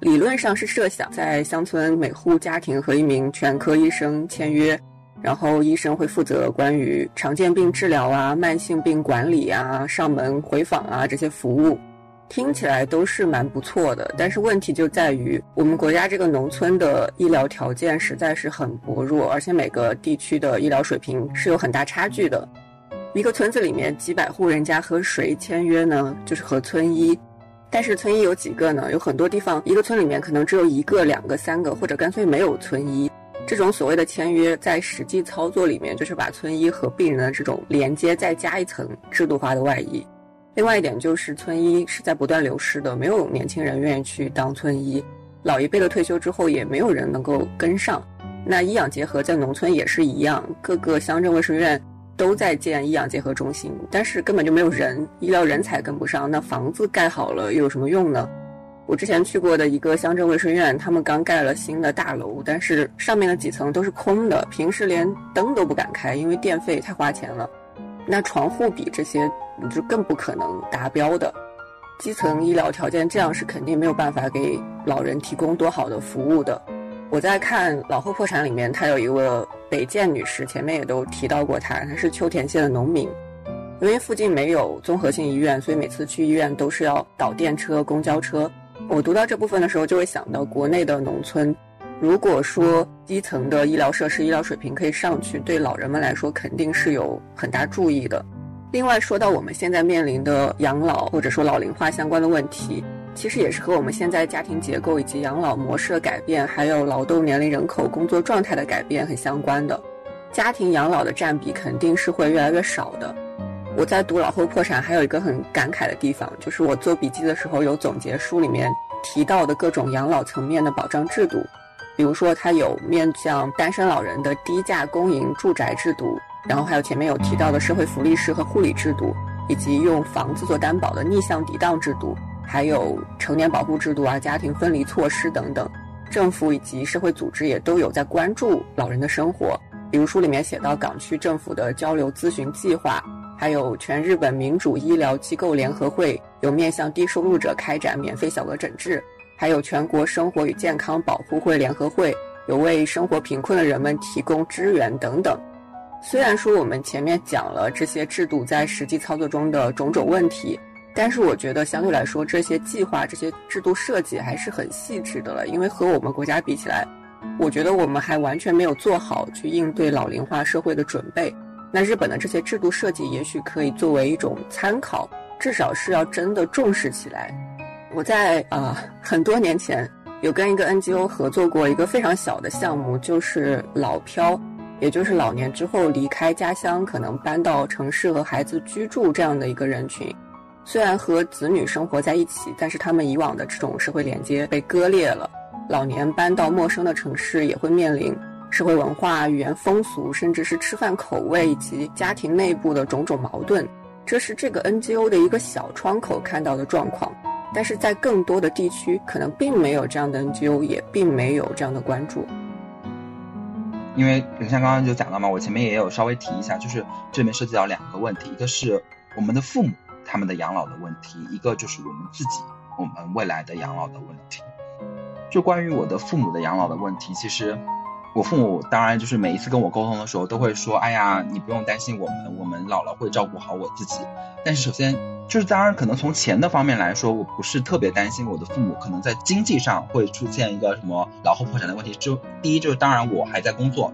理论上是设想在乡村每户家庭和一名全科医生签约，然后医生会负责关于常见病治疗啊、慢性病管理啊、上门回访啊这些服务。听起来都是蛮不错的，但是问题就在于我们国家这个农村的医疗条件实在是很薄弱，而且每个地区的医疗水平是有很大差距的。一个村子里面几百户人家和谁签约呢？就是和村医，但是村医有几个呢？有很多地方一个村里面可能只有一个、两个、三个，或者干脆没有村医。这种所谓的签约，在实际操作里面就是把村医和病人的这种连接再加一层制度化的外衣。另外一点就是村医是在不断流失的，没有年轻人愿意去当村医，老一辈的退休之后也没有人能够跟上。那医养结合在农村也是一样，各个乡镇卫生院都在建医养结合中心，但是根本就没有人，医疗人才跟不上，那房子盖好了又有什么用呢？我之前去过的一个乡镇卫生院，他们刚盖了新的大楼，但是上面的几层都是空的，平时连灯都不敢开，因为电费太花钱了。那床户比这些。就更不可能达标的。基层医疗条件这样是肯定没有办法给老人提供多好的服务的。我在看《老后破产》里面，她有一个北建女士，前面也都提到过她，她是秋田县的农民。因为附近没有综合性医院，所以每次去医院都是要倒电车、公交车。我读到这部分的时候，就会想到国内的农村，如果说基层的医疗设施、医疗水平可以上去，对老人们来说肯定是有很大注意的。另外，说到我们现在面临的养老或者说老龄化相关的问题，其实也是和我们现在家庭结构以及养老模式的改变，还有劳动年龄人口工作状态的改变很相关的。家庭养老的占比肯定是会越来越少的。我在读《老后破产》还有一个很感慨的地方，就是我做笔记的时候有总结书里面提到的各种养老层面的保障制度，比如说它有面向单身老人的低价公营住宅制度，然后还有前面有提到的社会福利师和护理制度，以及用房子做担保的逆向抵档制度，还有成年保护制度啊、家庭分离措施等等。政府以及社会组织也都有在关注老人的生活，比如书里面写到港区政府的交流咨询计划。还有全日本民主医疗机构联合会有面向低收入者开展免费小额诊治，还有全国生活与健康保护会联合会有为生活贫困的人们提供支援等等。虽然说我们前面讲了这些制度在实际操作中的种种问题，但是我觉得相对来说这些计划、这些制度设计还是很细致的了。因为和我们国家比起来，我觉得我们还完全没有做好去应对老龄化社会的准备。那日本的这些制度设计也许可以作为一种参考，至少是要真的重视起来。我在啊很多年前有跟一个 NGO 合作过一个非常小的项目，就是老漂，也就是老年之后离开家乡，可能搬到城市和孩子居住这样的一个人群。虽然和子女生活在一起，但是他们以往的这种社会连接被割裂了。老年搬到陌生的城市，也会面临。社会文化、语言风俗，甚至是吃饭口味以及家庭内部的种种矛盾，这是这个 NGO 的一个小窗口看到的状况。但是在更多的地区，可能并没有这样的 NGO，也并没有这样的关注。因为像刚刚就讲到嘛，我前面也有稍微提一下，就是这里面涉及到两个问题，一个是我们的父母他们的养老的问题，一个就是我们自己我们未来的养老的问题。就关于我的父母的养老的问题，其实。我父母当然就是每一次跟我沟通的时候，都会说：“哎呀，你不用担心我们，我们老了会照顾好我自己。”但是首先就是，当然可能从钱的方面来说，我不是特别担心我的父母可能在经济上会出现一个什么老后破产的问题。就第一就是，当然我还在工作；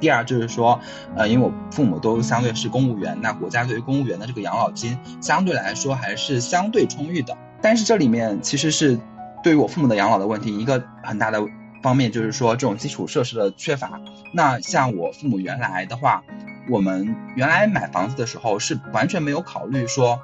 第二就是说，呃，因为我父母都相对是公务员，那国家对于公务员的这个养老金相对来说还是相对充裕的。但是这里面其实是对于我父母的养老的问题一个很大的。方面就是说这种基础设施的缺乏。那像我父母原来的话，我们原来买房子的时候是完全没有考虑说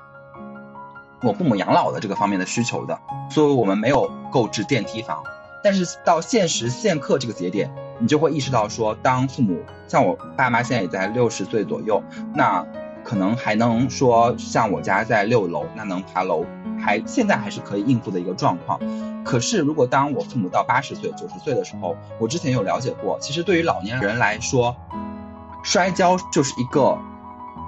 我父母养老的这个方面的需求的，所以我们没有购置电梯房。但是到现时现刻这个节点，你就会意识到说，当父母像我爸妈现在也在六十岁左右，那可能还能说像我家在六楼，那能爬楼。还现在还是可以应付的一个状况，可是如果当我父母到八十岁、九十岁的时候，我之前有了解过，其实对于老年人来说，摔跤就是一个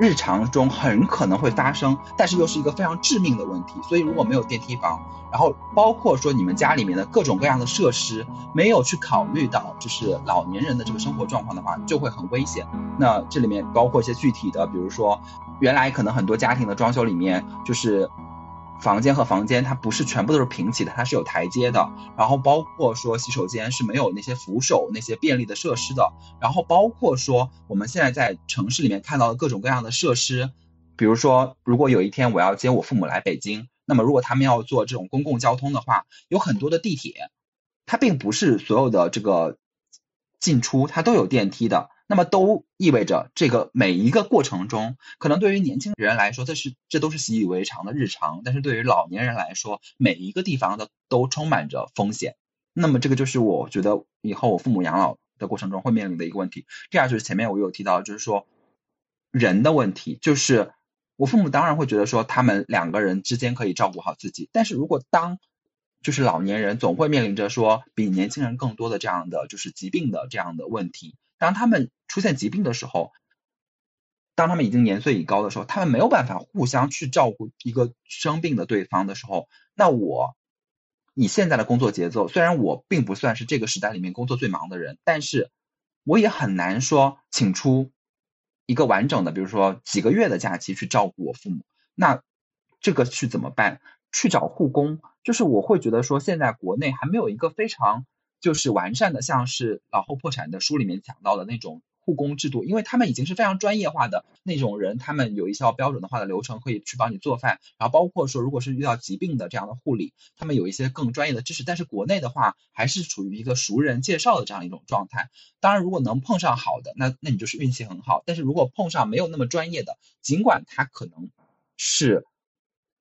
日常中很可能会发生，但是又是一个非常致命的问题。所以如果没有电梯房，然后包括说你们家里面的各种各样的设施没有去考虑到就是老年人的这个生活状况的话，就会很危险。那这里面包括一些具体的，比如说原来可能很多家庭的装修里面就是。房间和房间，它不是全部都是平起的，它是有台阶的。然后包括说洗手间是没有那些扶手、那些便利的设施的。然后包括说我们现在在城市里面看到的各种各样的设施，比如说，如果有一天我要接我父母来北京，那么如果他们要坐这种公共交通的话，有很多的地铁，它并不是所有的这个进出它都有电梯的。那么都意味着这个每一个过程中，可能对于年轻人来说，这是这都是习以为常的日常；但是对于老年人来说，每一个地方的都充满着风险。那么这个就是我觉得以后我父母养老的过程中会面临的一个问题。第二就是前面我有提到，就是说人的问题，就是我父母当然会觉得说他们两个人之间可以照顾好自己，但是如果当就是老年人总会面临着说比年轻人更多的这样的就是疾病的这样的问题。当他们出现疾病的时候，当他们已经年岁已高的时候，他们没有办法互相去照顾一个生病的对方的时候，那我以现在的工作节奏，虽然我并不算是这个时代里面工作最忙的人，但是我也很难说请出一个完整的，比如说几个月的假期去照顾我父母。那这个去怎么办？去找护工，就是我会觉得说，现在国内还没有一个非常就是完善的，像是老后破产的书里面讲到的那种。护工制度，因为他们已经是非常专业化的那种人，他们有一套标准的化的流程可以去帮你做饭，然后包括说，如果是遇到疾病的这样的护理，他们有一些更专业的知识。但是国内的话，还是处于一个熟人介绍的这样一种状态。当然，如果能碰上好的，那那你就是运气很好。但是如果碰上没有那么专业的，尽管他可能是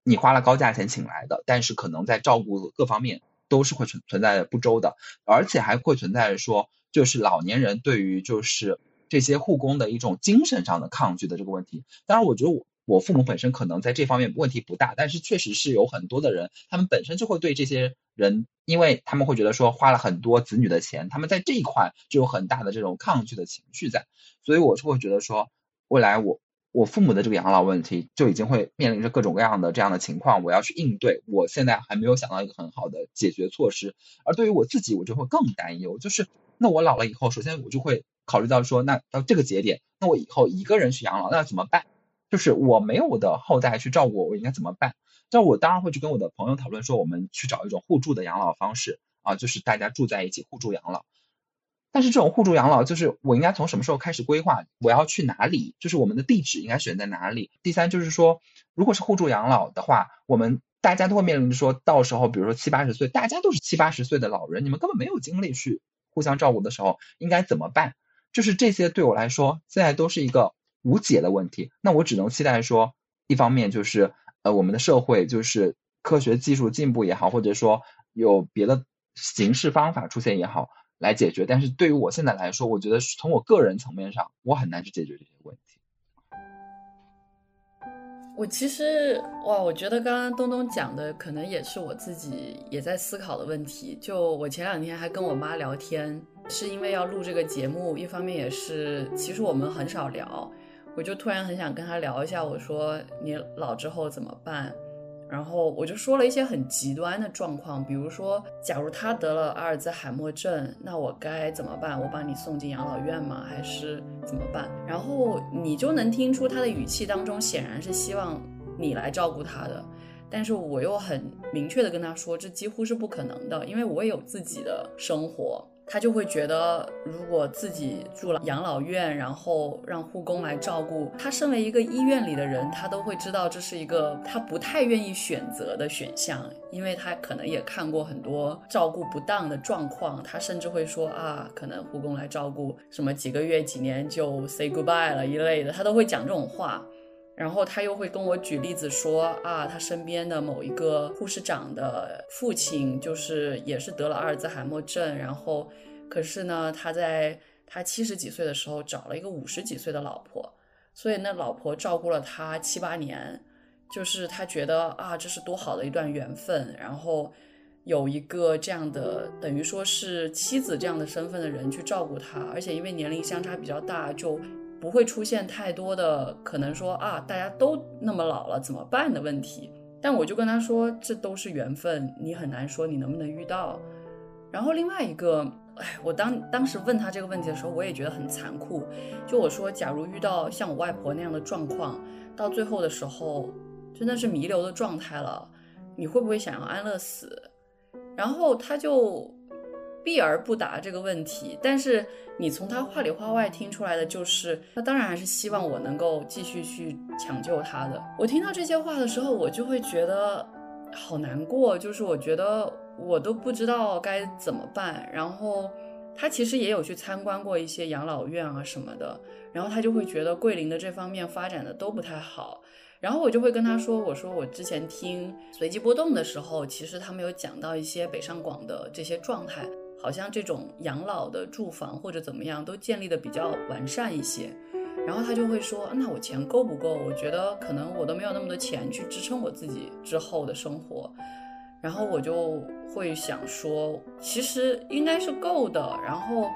你花了高价钱请来的，但是可能在照顾各方面都是会存存在不周的，而且还会存在说，就是老年人对于就是。这些护工的一种精神上的抗拒的这个问题，当然，我觉得我我父母本身可能在这方面问题不大，但是确实是有很多的人，他们本身就会对这些人，因为他们会觉得说花了很多子女的钱，他们在这一块就有很大的这种抗拒的情绪在，所以我是会觉得说，未来我我父母的这个养老问题就已经会面临着各种各样的这样的情况，我要去应对，我现在还没有想到一个很好的解决措施，而对于我自己，我就会更担忧，就是那我老了以后，首先我就会。考虑到说，那到这个节点，那我以后一个人去养老，那怎么办？就是我没有我的后代去照顾我，我应该怎么办？这我当然会去跟我的朋友讨论说，我们去找一种互助的养老方式啊，就是大家住在一起互助养老。但是这种互助养老，就是我应该从什么时候开始规划？我要去哪里？就是我们的地址应该选在哪里？第三就是说，如果是互助养老的话，我们大家都会面临着说到时候，比如说七八十岁，大家都是七八十岁的老人，你们根本没有精力去互相照顾的时候，应该怎么办？就是这些对我来说，现在都是一个无解的问题。那我只能期待说，一方面就是呃，我们的社会就是科学技术进步也好，或者说有别的形式方法出现也好，来解决。但是对于我现在来说，我觉得从我个人层面上，我很难去解决这些问题。我其实哇，我觉得刚刚东东讲的可能也是我自己也在思考的问题。就我前两天还跟我妈聊天。是因为要录这个节目，一方面也是，其实我们很少聊，我就突然很想跟他聊一下。我说你老之后怎么办？然后我就说了一些很极端的状况，比如说，假如他得了阿尔兹海默症，那我该怎么办？我把你送进养老院吗？还是怎么办？然后你就能听出他的语气当中显然是希望你来照顾他的，但是我又很明确的跟他说，这几乎是不可能的，因为我也有自己的生活。他就会觉得，如果自己住了养老院，然后让护工来照顾他，身为一个医院里的人，他都会知道这是一个他不太愿意选择的选项，因为他可能也看过很多照顾不当的状况，他甚至会说啊，可能护工来照顾什么几个月、几年就 say goodbye 了一类的，他都会讲这种话。然后他又会跟我举例子说啊，他身边的某一个护士长的父亲就是也是得了阿尔兹海默症，然后可是呢，他在他七十几岁的时候找了一个五十几岁的老婆，所以那老婆照顾了他七八年，就是他觉得啊，这是多好的一段缘分，然后有一个这样的等于说是妻子这样的身份的人去照顾他，而且因为年龄相差比较大，就。不会出现太多的可能说啊，大家都那么老了怎么办的问题。但我就跟他说，这都是缘分，你很难说你能不能遇到。然后另外一个，哎，我当当时问他这个问题的时候，我也觉得很残酷。就我说，假如遇到像我外婆那样的状况，到最后的时候真的是弥留的状态了，你会不会想要安乐死？然后他就。避而不答这个问题，但是你从他话里话外听出来的就是，他当然还是希望我能够继续去抢救他的。我听到这些话的时候，我就会觉得好难过，就是我觉得我都不知道该怎么办。然后他其实也有去参观过一些养老院啊什么的，然后他就会觉得桂林的这方面发展的都不太好。然后我就会跟他说，我说我之前听随机波动的时候，其实他们有讲到一些北上广的这些状态。好像这种养老的住房或者怎么样都建立的比较完善一些，然后他就会说，那我钱够不够？我觉得可能我都没有那么多钱去支撑我自己之后的生活，然后我就会想说，其实应该是够的。然后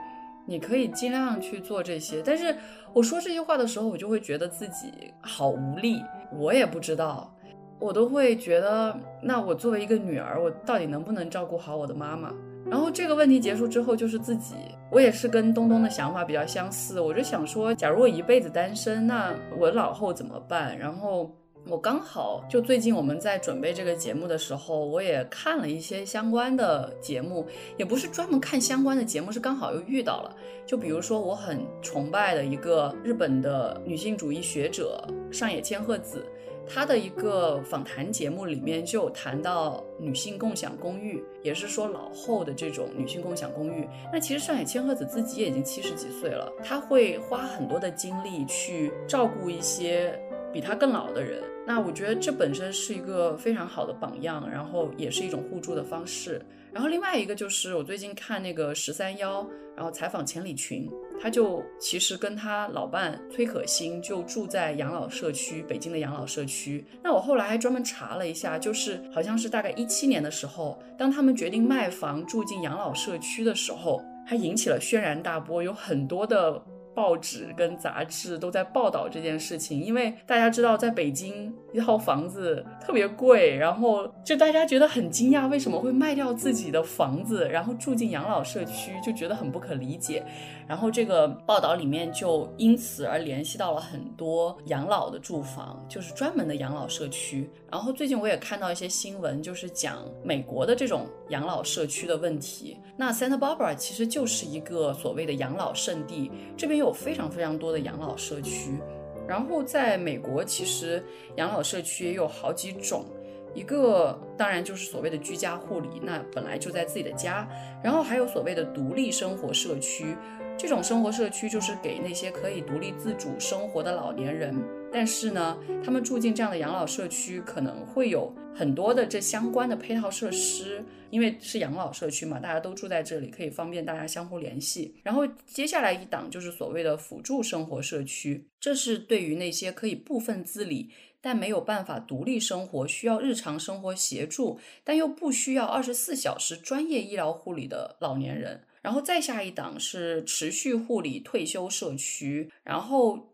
你可以尽量去做这些。但是我说这些话的时候，我就会觉得自己好无力，我也不知道，我都会觉得，那我作为一个女儿，我到底能不能照顾好我的妈妈？然后这个问题结束之后，就是自己，我也是跟东东的想法比较相似，我就想说，假如我一辈子单身，那我老后怎么办？然后。我刚好就最近我们在准备这个节目的时候，我也看了一些相关的节目，也不是专门看相关的节目，是刚好又遇到了。就比如说我很崇拜的一个日本的女性主义学者上野千鹤子，她的一个访谈节目里面就谈到女性共享公寓，也是说老后的这种女性共享公寓。那其实上野千鹤子自己也已经七十几岁了，她会花很多的精力去照顾一些比她更老的人。那我觉得这本身是一个非常好的榜样，然后也是一种互助的方式。然后另外一个就是我最近看那个十三幺，然后采访钱理群，他就其实跟他老伴崔可欣就住在养老社区，北京的养老社区。那我后来还专门查了一下，就是好像是大概一七年的时候，当他们决定卖房住进养老社区的时候，还引起了轩然大波，有很多的。报纸跟杂志都在报道这件事情，因为大家知道，在北京一套房子特别贵，然后就大家觉得很惊讶，为什么会卖掉自己的房子，然后住进养老社区，就觉得很不可理解。然后这个报道里面就因此而联系到了很多养老的住房，就是专门的养老社区。然后最近我也看到一些新闻，就是讲美国的这种养老社区的问题。那 Santa Barbara 其实就是一个所谓的养老圣地，这边有非常非常多的养老社区。然后在美国，其实养老社区也有好几种。一个当然就是所谓的居家护理，那本来就在自己的家。然后还有所谓的独立生活社区，这种生活社区就是给那些可以独立自主生活的老年人。但是呢，他们住进这样的养老社区，可能会有很多的这相关的配套设施，因为是养老社区嘛，大家都住在这里，可以方便大家相互联系。然后接下来一档就是所谓的辅助生活社区，这是对于那些可以部分自理。但没有办法独立生活，需要日常生活协助，但又不需要二十四小时专业医疗护理的老年人。然后再下一档是持续护理退休社区，然后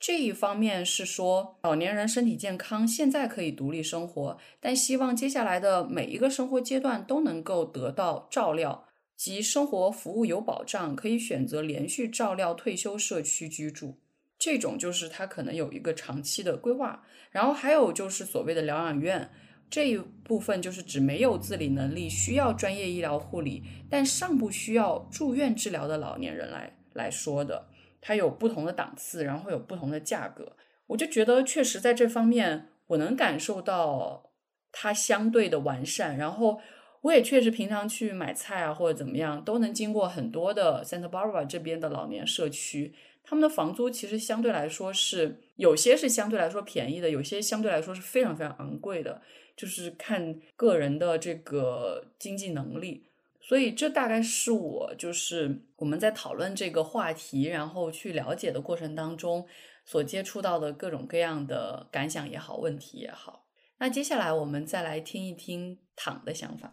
这一方面是说老年人身体健康，现在可以独立生活，但希望接下来的每一个生活阶段都能够得到照料及生活服务有保障，可以选择连续照料退休社区居住。这种就是他可能有一个长期的规划，然后还有就是所谓的疗养院这一部分，就是指没有自理能力、需要专业医疗护理，但尚不需要住院治疗的老年人来来说的。它有不同的档次，然后有不同的价格。我就觉得确实在这方面，我能感受到它相对的完善。然后我也确实平常去买菜啊或者怎么样，都能经过很多的 Santa Barbara 这边的老年社区。他们的房租其实相对来说是有些是相对来说便宜的，有些相对来说是非常非常昂贵的，就是看个人的这个经济能力。所以这大概是我就是我们在讨论这个话题，然后去了解的过程当中所接触到的各种各样的感想也好，问题也好。那接下来我们再来听一听躺的想法。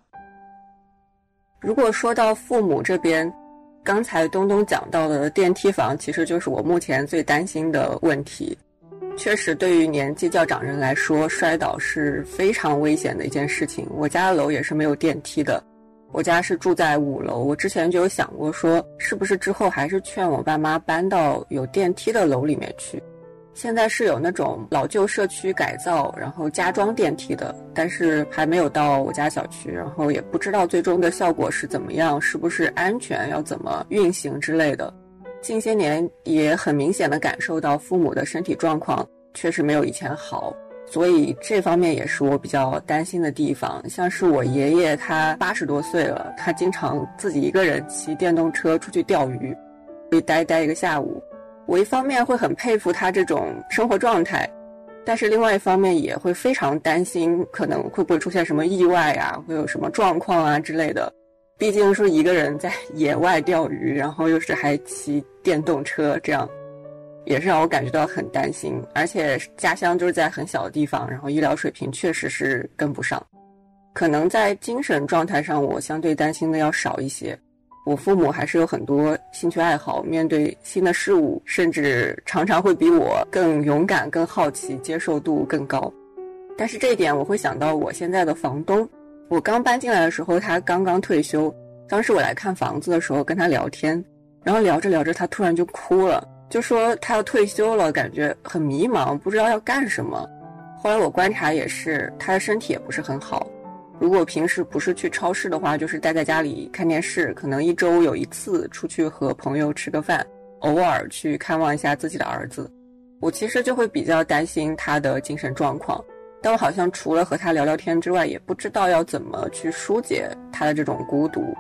如果说到父母这边。刚才东东讲到的电梯房，其实就是我目前最担心的问题。确实，对于年纪较长人来说，摔倒是非常危险的一件事情。我家的楼也是没有电梯的，我家是住在五楼。我之前就有想过，说是不是之后还是劝我爸妈搬到有电梯的楼里面去。现在是有那种老旧社区改造，然后加装电梯的，但是还没有到我家小区，然后也不知道最终的效果是怎么样，是不是安全，要怎么运行之类的。近些年也很明显的感受到父母的身体状况确实没有以前好，所以这方面也是我比较担心的地方。像是我爷爷，他八十多岁了，他经常自己一个人骑电动车出去钓鱼，会待待一个下午。我一方面会很佩服他这种生活状态，但是另外一方面也会非常担心，可能会不会出现什么意外啊，会有什么状况啊之类的。毕竟是一个人在 [laughs] 野外钓鱼，然后又是还骑电动车，这样也是让我感觉到很担心。而且家乡就是在很小的地方，然后医疗水平确实是跟不上。可能在精神状态上，我相对担心的要少一些。我父母还是有很多兴趣爱好，面对新的事物，甚至常常会比我更勇敢、更好奇，接受度更高。但是这一点，我会想到我现在的房东。我刚搬进来的时候，他刚刚退休。当时我来看房子的时候，跟他聊天，然后聊着聊着，他突然就哭了，就说他要退休了，感觉很迷茫，不知道要干什么。后来我观察也是，他的身体也不是很好。如果平时不是去超市的话，就是待在家里看电视，可能一周有一次出去和朋友吃个饭，偶尔去看望一下自己的儿子。我其实就会比较担心他的精神状况，但我好像除了和他聊聊天之外，也不知道要怎么去疏解他的这种孤独。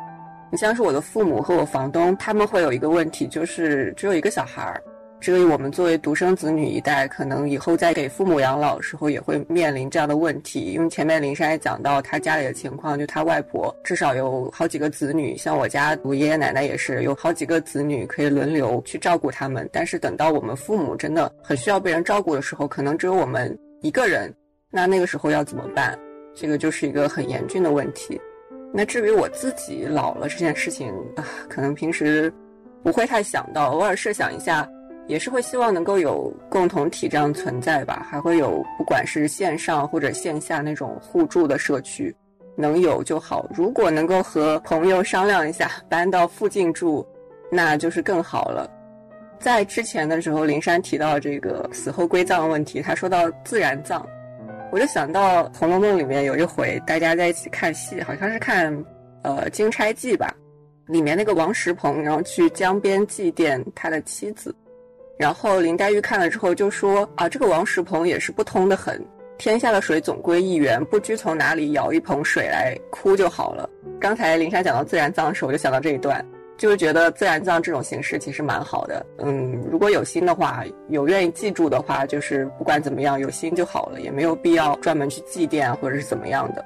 你像是我的父母和我房东，他们会有一个问题，就是只有一个小孩儿。这个我们作为独生子女一代，可能以后在给父母养老的时候也会面临这样的问题。因为前面林珊也讲到他家里的情况，就他外婆至少有好几个子女，像我家我爷爷奶奶也是有好几个子女可以轮流去照顾他们。但是等到我们父母真的很需要被人照顾的时候，可能只有我们一个人，那那个时候要怎么办？这个就是一个很严峻的问题。那至于我自己老了这件事情啊，可能平时不会太想到，偶尔设想一下。也是会希望能够有共同体这样存在吧，还会有不管是线上或者线下那种互助的社区，能有就好。如果能够和朋友商量一下搬到附近住，那就是更好了。在之前的时候，林珊提到这个死后归葬的问题，他说到自然葬，我就想到《红楼梦》里面有一回大家在一起看戏，好像是看呃《金钗记》吧，里面那个王石鹏，然后去江边祭奠他的妻子。然后林黛玉看了之后就说：“啊，这个王石鹏也是不通的很。天下的水总归一源，不拘从哪里舀一捧水来哭就好了。”刚才林珊讲到自然葬时候，我就想到这一段，就是觉得自然葬这种形式其实蛮好的。嗯，如果有心的话，有愿意记住的话，就是不管怎么样，有心就好了，也没有必要专门去祭奠或者是怎么样的。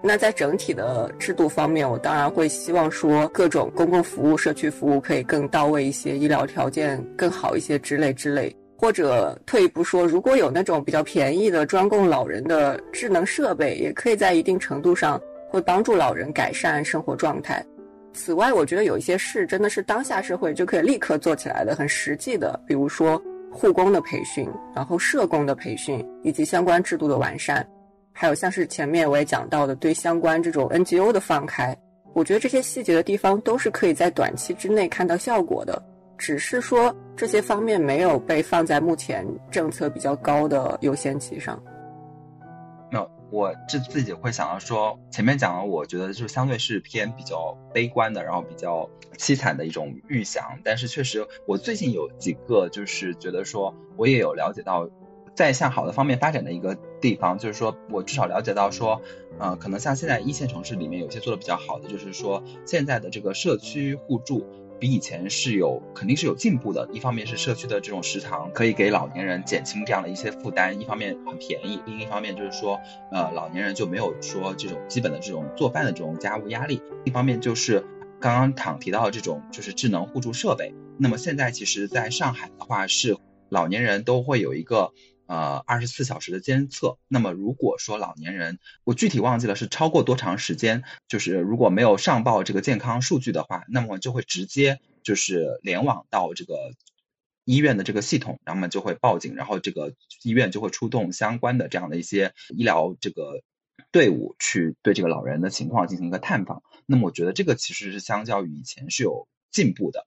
那在整体的制度方面，我当然会希望说各种公共服务、社区服务可以更到位一些，医疗条件更好一些之类之类。或者退一步说，如果有那种比较便宜的专供老人的智能设备，也可以在一定程度上会帮助老人改善生活状态。此外，我觉得有一些事真的是当下社会就可以立刻做起来的，很实际的，比如说护工的培训，然后社工的培训，以及相关制度的完善。还有像是前面我也讲到的，对相关这种 NGO 的放开，我觉得这些细节的地方都是可以在短期之内看到效果的，只是说这些方面没有被放在目前政策比较高的优先级上。我这自己会想到说，前面讲了，我觉得就相对是偏比较悲观的，然后比较凄惨的一种预想，但是确实我最近有几个就是觉得说，我也有了解到。在向好的方面发展的一个地方，就是说我至少了解到说，呃，可能像现在一线城市里面有些做的比较好的，就是说现在的这个社区互助比以前是有肯定是有进步的。一方面是社区的这种食堂可以给老年人减轻这样的一些负担，一方面很便宜，另一方面就是说，呃，老年人就没有说这种基本的这种做饭的这种家务压力。一方面就是刚刚躺提到的这种就是智能互助设备。那么现在其实在上海的话是老年人都会有一个。呃，二十四小时的监测。那么，如果说老年人，我具体忘记了是超过多长时间，就是如果没有上报这个健康数据的话，那么就会直接就是联网到这个医院的这个系统，然后就会报警，然后这个医院就会出动相关的这样的一些医疗这个队伍去对这个老人的情况进行一个探访。那么，我觉得这个其实是相较于以前是有进步的。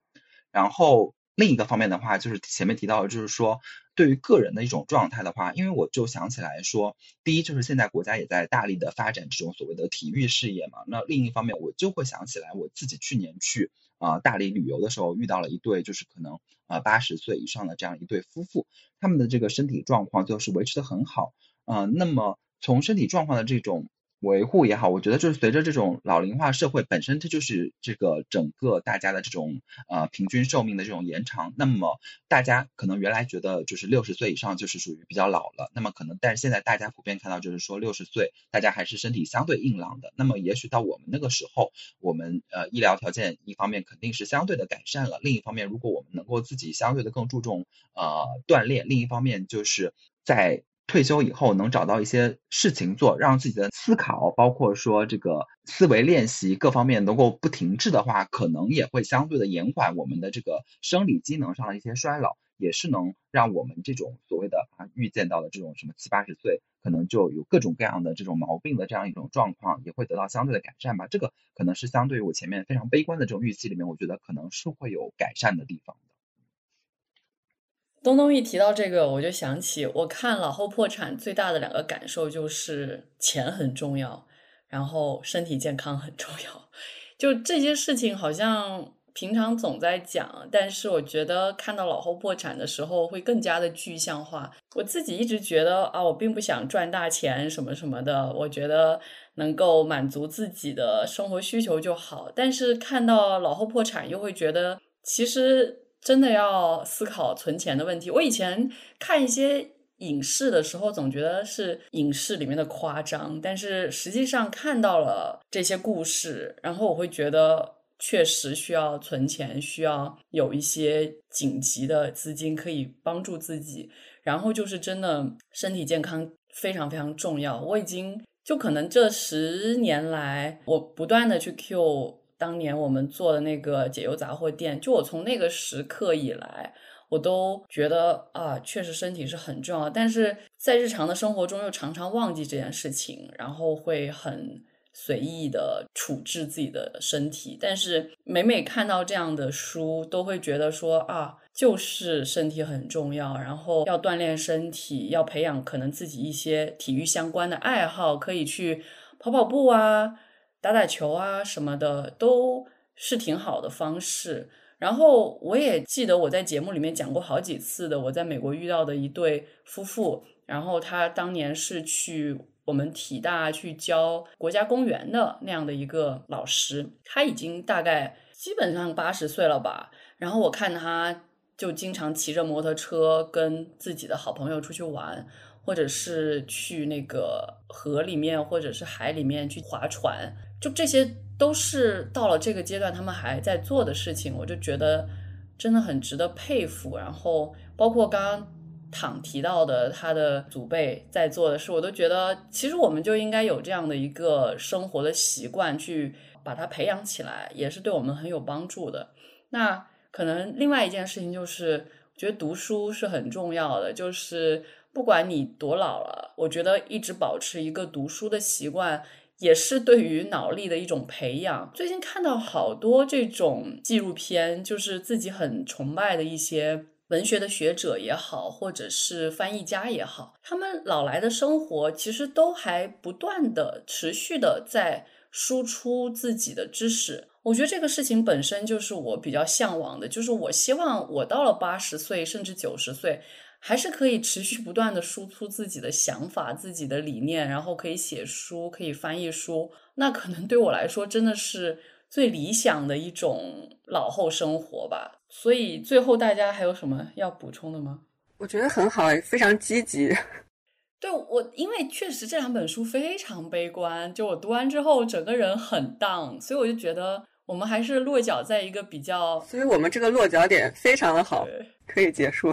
然后另一个方面的话，就是前面提到的，就是说。对于个人的一种状态的话，因为我就想起来说，第一就是现在国家也在大力的发展这种所谓的体育事业嘛。那另一方面，我就会想起来我自己去年去啊大理旅游的时候，遇到了一对就是可能啊八十岁以上的这样一对夫妇，他们的这个身体状况就是维持的很好。嗯，那么从身体状况的这种。维护也好，我觉得就是随着这种老龄化社会本身，它就是这个整个大家的这种呃平均寿命的这种延长。那么大家可能原来觉得就是六十岁以上就是属于比较老了，那么可能但是现在大家普遍看到就是说六十岁大家还是身体相对硬朗的。那么也许到我们那个时候，我们呃医疗条件一方面肯定是相对的改善了，另一方面如果我们能够自己相对的更注重呃锻炼，另一方面就是在。退休以后能找到一些事情做，让自己的思考，包括说这个思维练习各方面能够不停滞的话，可能也会相对的延缓我们的这个生理机能上的一些衰老，也是能让我们这种所谓的啊预见到的这种什么七八十岁可能就有各种各样的这种毛病的这样一种状况，也会得到相对的改善吧。这个可能是相对于我前面非常悲观的这种预期里面，我觉得可能是会有改善的地方。东东一提到这个，我就想起我看老后破产最大的两个感受就是钱很重要，然后身体健康很重要。就这些事情好像平常总在讲，但是我觉得看到老后破产的时候会更加的具象化。我自己一直觉得啊，我并不想赚大钱什么什么的，我觉得能够满足自己的生活需求就好。但是看到老后破产，又会觉得其实。真的要思考存钱的问题。我以前看一些影视的时候，总觉得是影视里面的夸张，但是实际上看到了这些故事，然后我会觉得确实需要存钱，需要有一些紧急的资金可以帮助自己。然后就是真的身体健康非常非常重要。我已经就可能这十年来，我不断的去 Q。当年我们做的那个解忧杂货店，就我从那个时刻以来，我都觉得啊，确实身体是很重要。但是在日常的生活中，又常常忘记这件事情，然后会很随意的处置自己的身体。但是每每看到这样的书，都会觉得说啊，就是身体很重要，然后要锻炼身体，要培养可能自己一些体育相关的爱好，可以去跑跑步啊。打打球啊什么的都是挺好的方式。然后我也记得我在节目里面讲过好几次的，我在美国遇到的一对夫妇，然后他当年是去我们体大去教国家公园的那样的一个老师，他已经大概基本上八十岁了吧。然后我看他就经常骑着摩托车跟自己的好朋友出去玩。或者是去那个河里面，或者是海里面去划船，就这些都是到了这个阶段他们还在做的事情，我就觉得真的很值得佩服。然后包括刚刚躺提到的他的祖辈在做的事，我都觉得其实我们就应该有这样的一个生活的习惯，去把它培养起来，也是对我们很有帮助的。那可能另外一件事情就是，我觉得读书是很重要的，就是。不管你多老了，我觉得一直保持一个读书的习惯，也是对于脑力的一种培养。最近看到好多这种纪录片，就是自己很崇拜的一些文学的学者也好，或者是翻译家也好，他们老来的生活其实都还不断的、持续的在输出自己的知识。我觉得这个事情本身就是我比较向往的，就是我希望我到了八十岁甚至九十岁。还是可以持续不断的输出自己的想法、自己的理念，然后可以写书、可以翻译书。那可能对我来说，真的是最理想的一种老后生活吧。所以最后大家还有什么要补充的吗？我觉得很好，非常积极。[laughs] 对我，因为确实这两本书非常悲观，就我读完之后整个人很荡，所以我就觉得我们还是落脚在一个比较，所以我们这个落脚点非常的好，可以结束。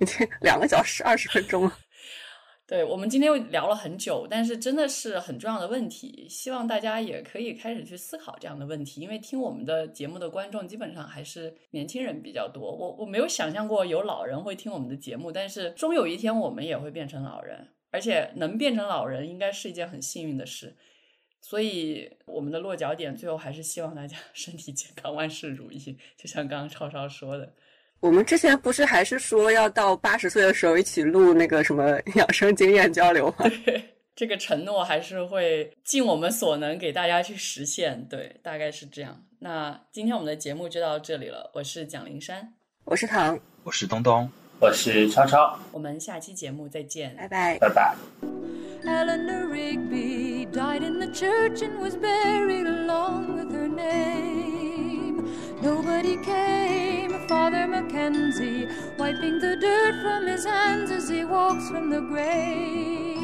已经 [laughs] 两个小时二十分钟了，[laughs] 对我们今天又聊了很久，但是真的是很重要的问题，希望大家也可以开始去思考这样的问题。因为听我们的节目的观众基本上还是年轻人比较多，我我没有想象过有老人会听我们的节目，但是终有一天我们也会变成老人，而且能变成老人应该是一件很幸运的事。所以我们的落脚点最后还是希望大家 [laughs] 身体健康，万事如意，就像刚刚超超说的。我们之前不是还是说要到八十岁的时候一起录那个什么 [laughs] 养生经验交流吗？对，[laughs] 这个承诺还是会尽我们所能给大家去实现。对，大概是这样。那今天我们的节目就到这里了。我是蒋灵山，我是唐，我是东东，我是超超。我们下期节目再见，拜拜，拜拜。Nobody came, Father Mackenzie, wiping the dirt from his hands as he walks from the grave.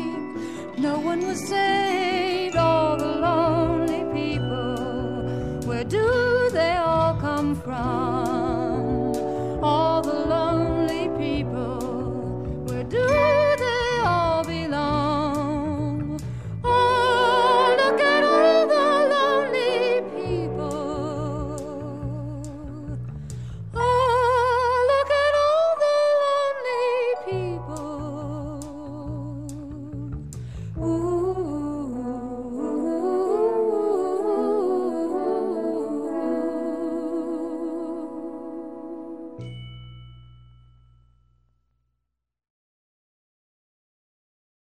No one was saved, all the lonely people. Where do they all come from?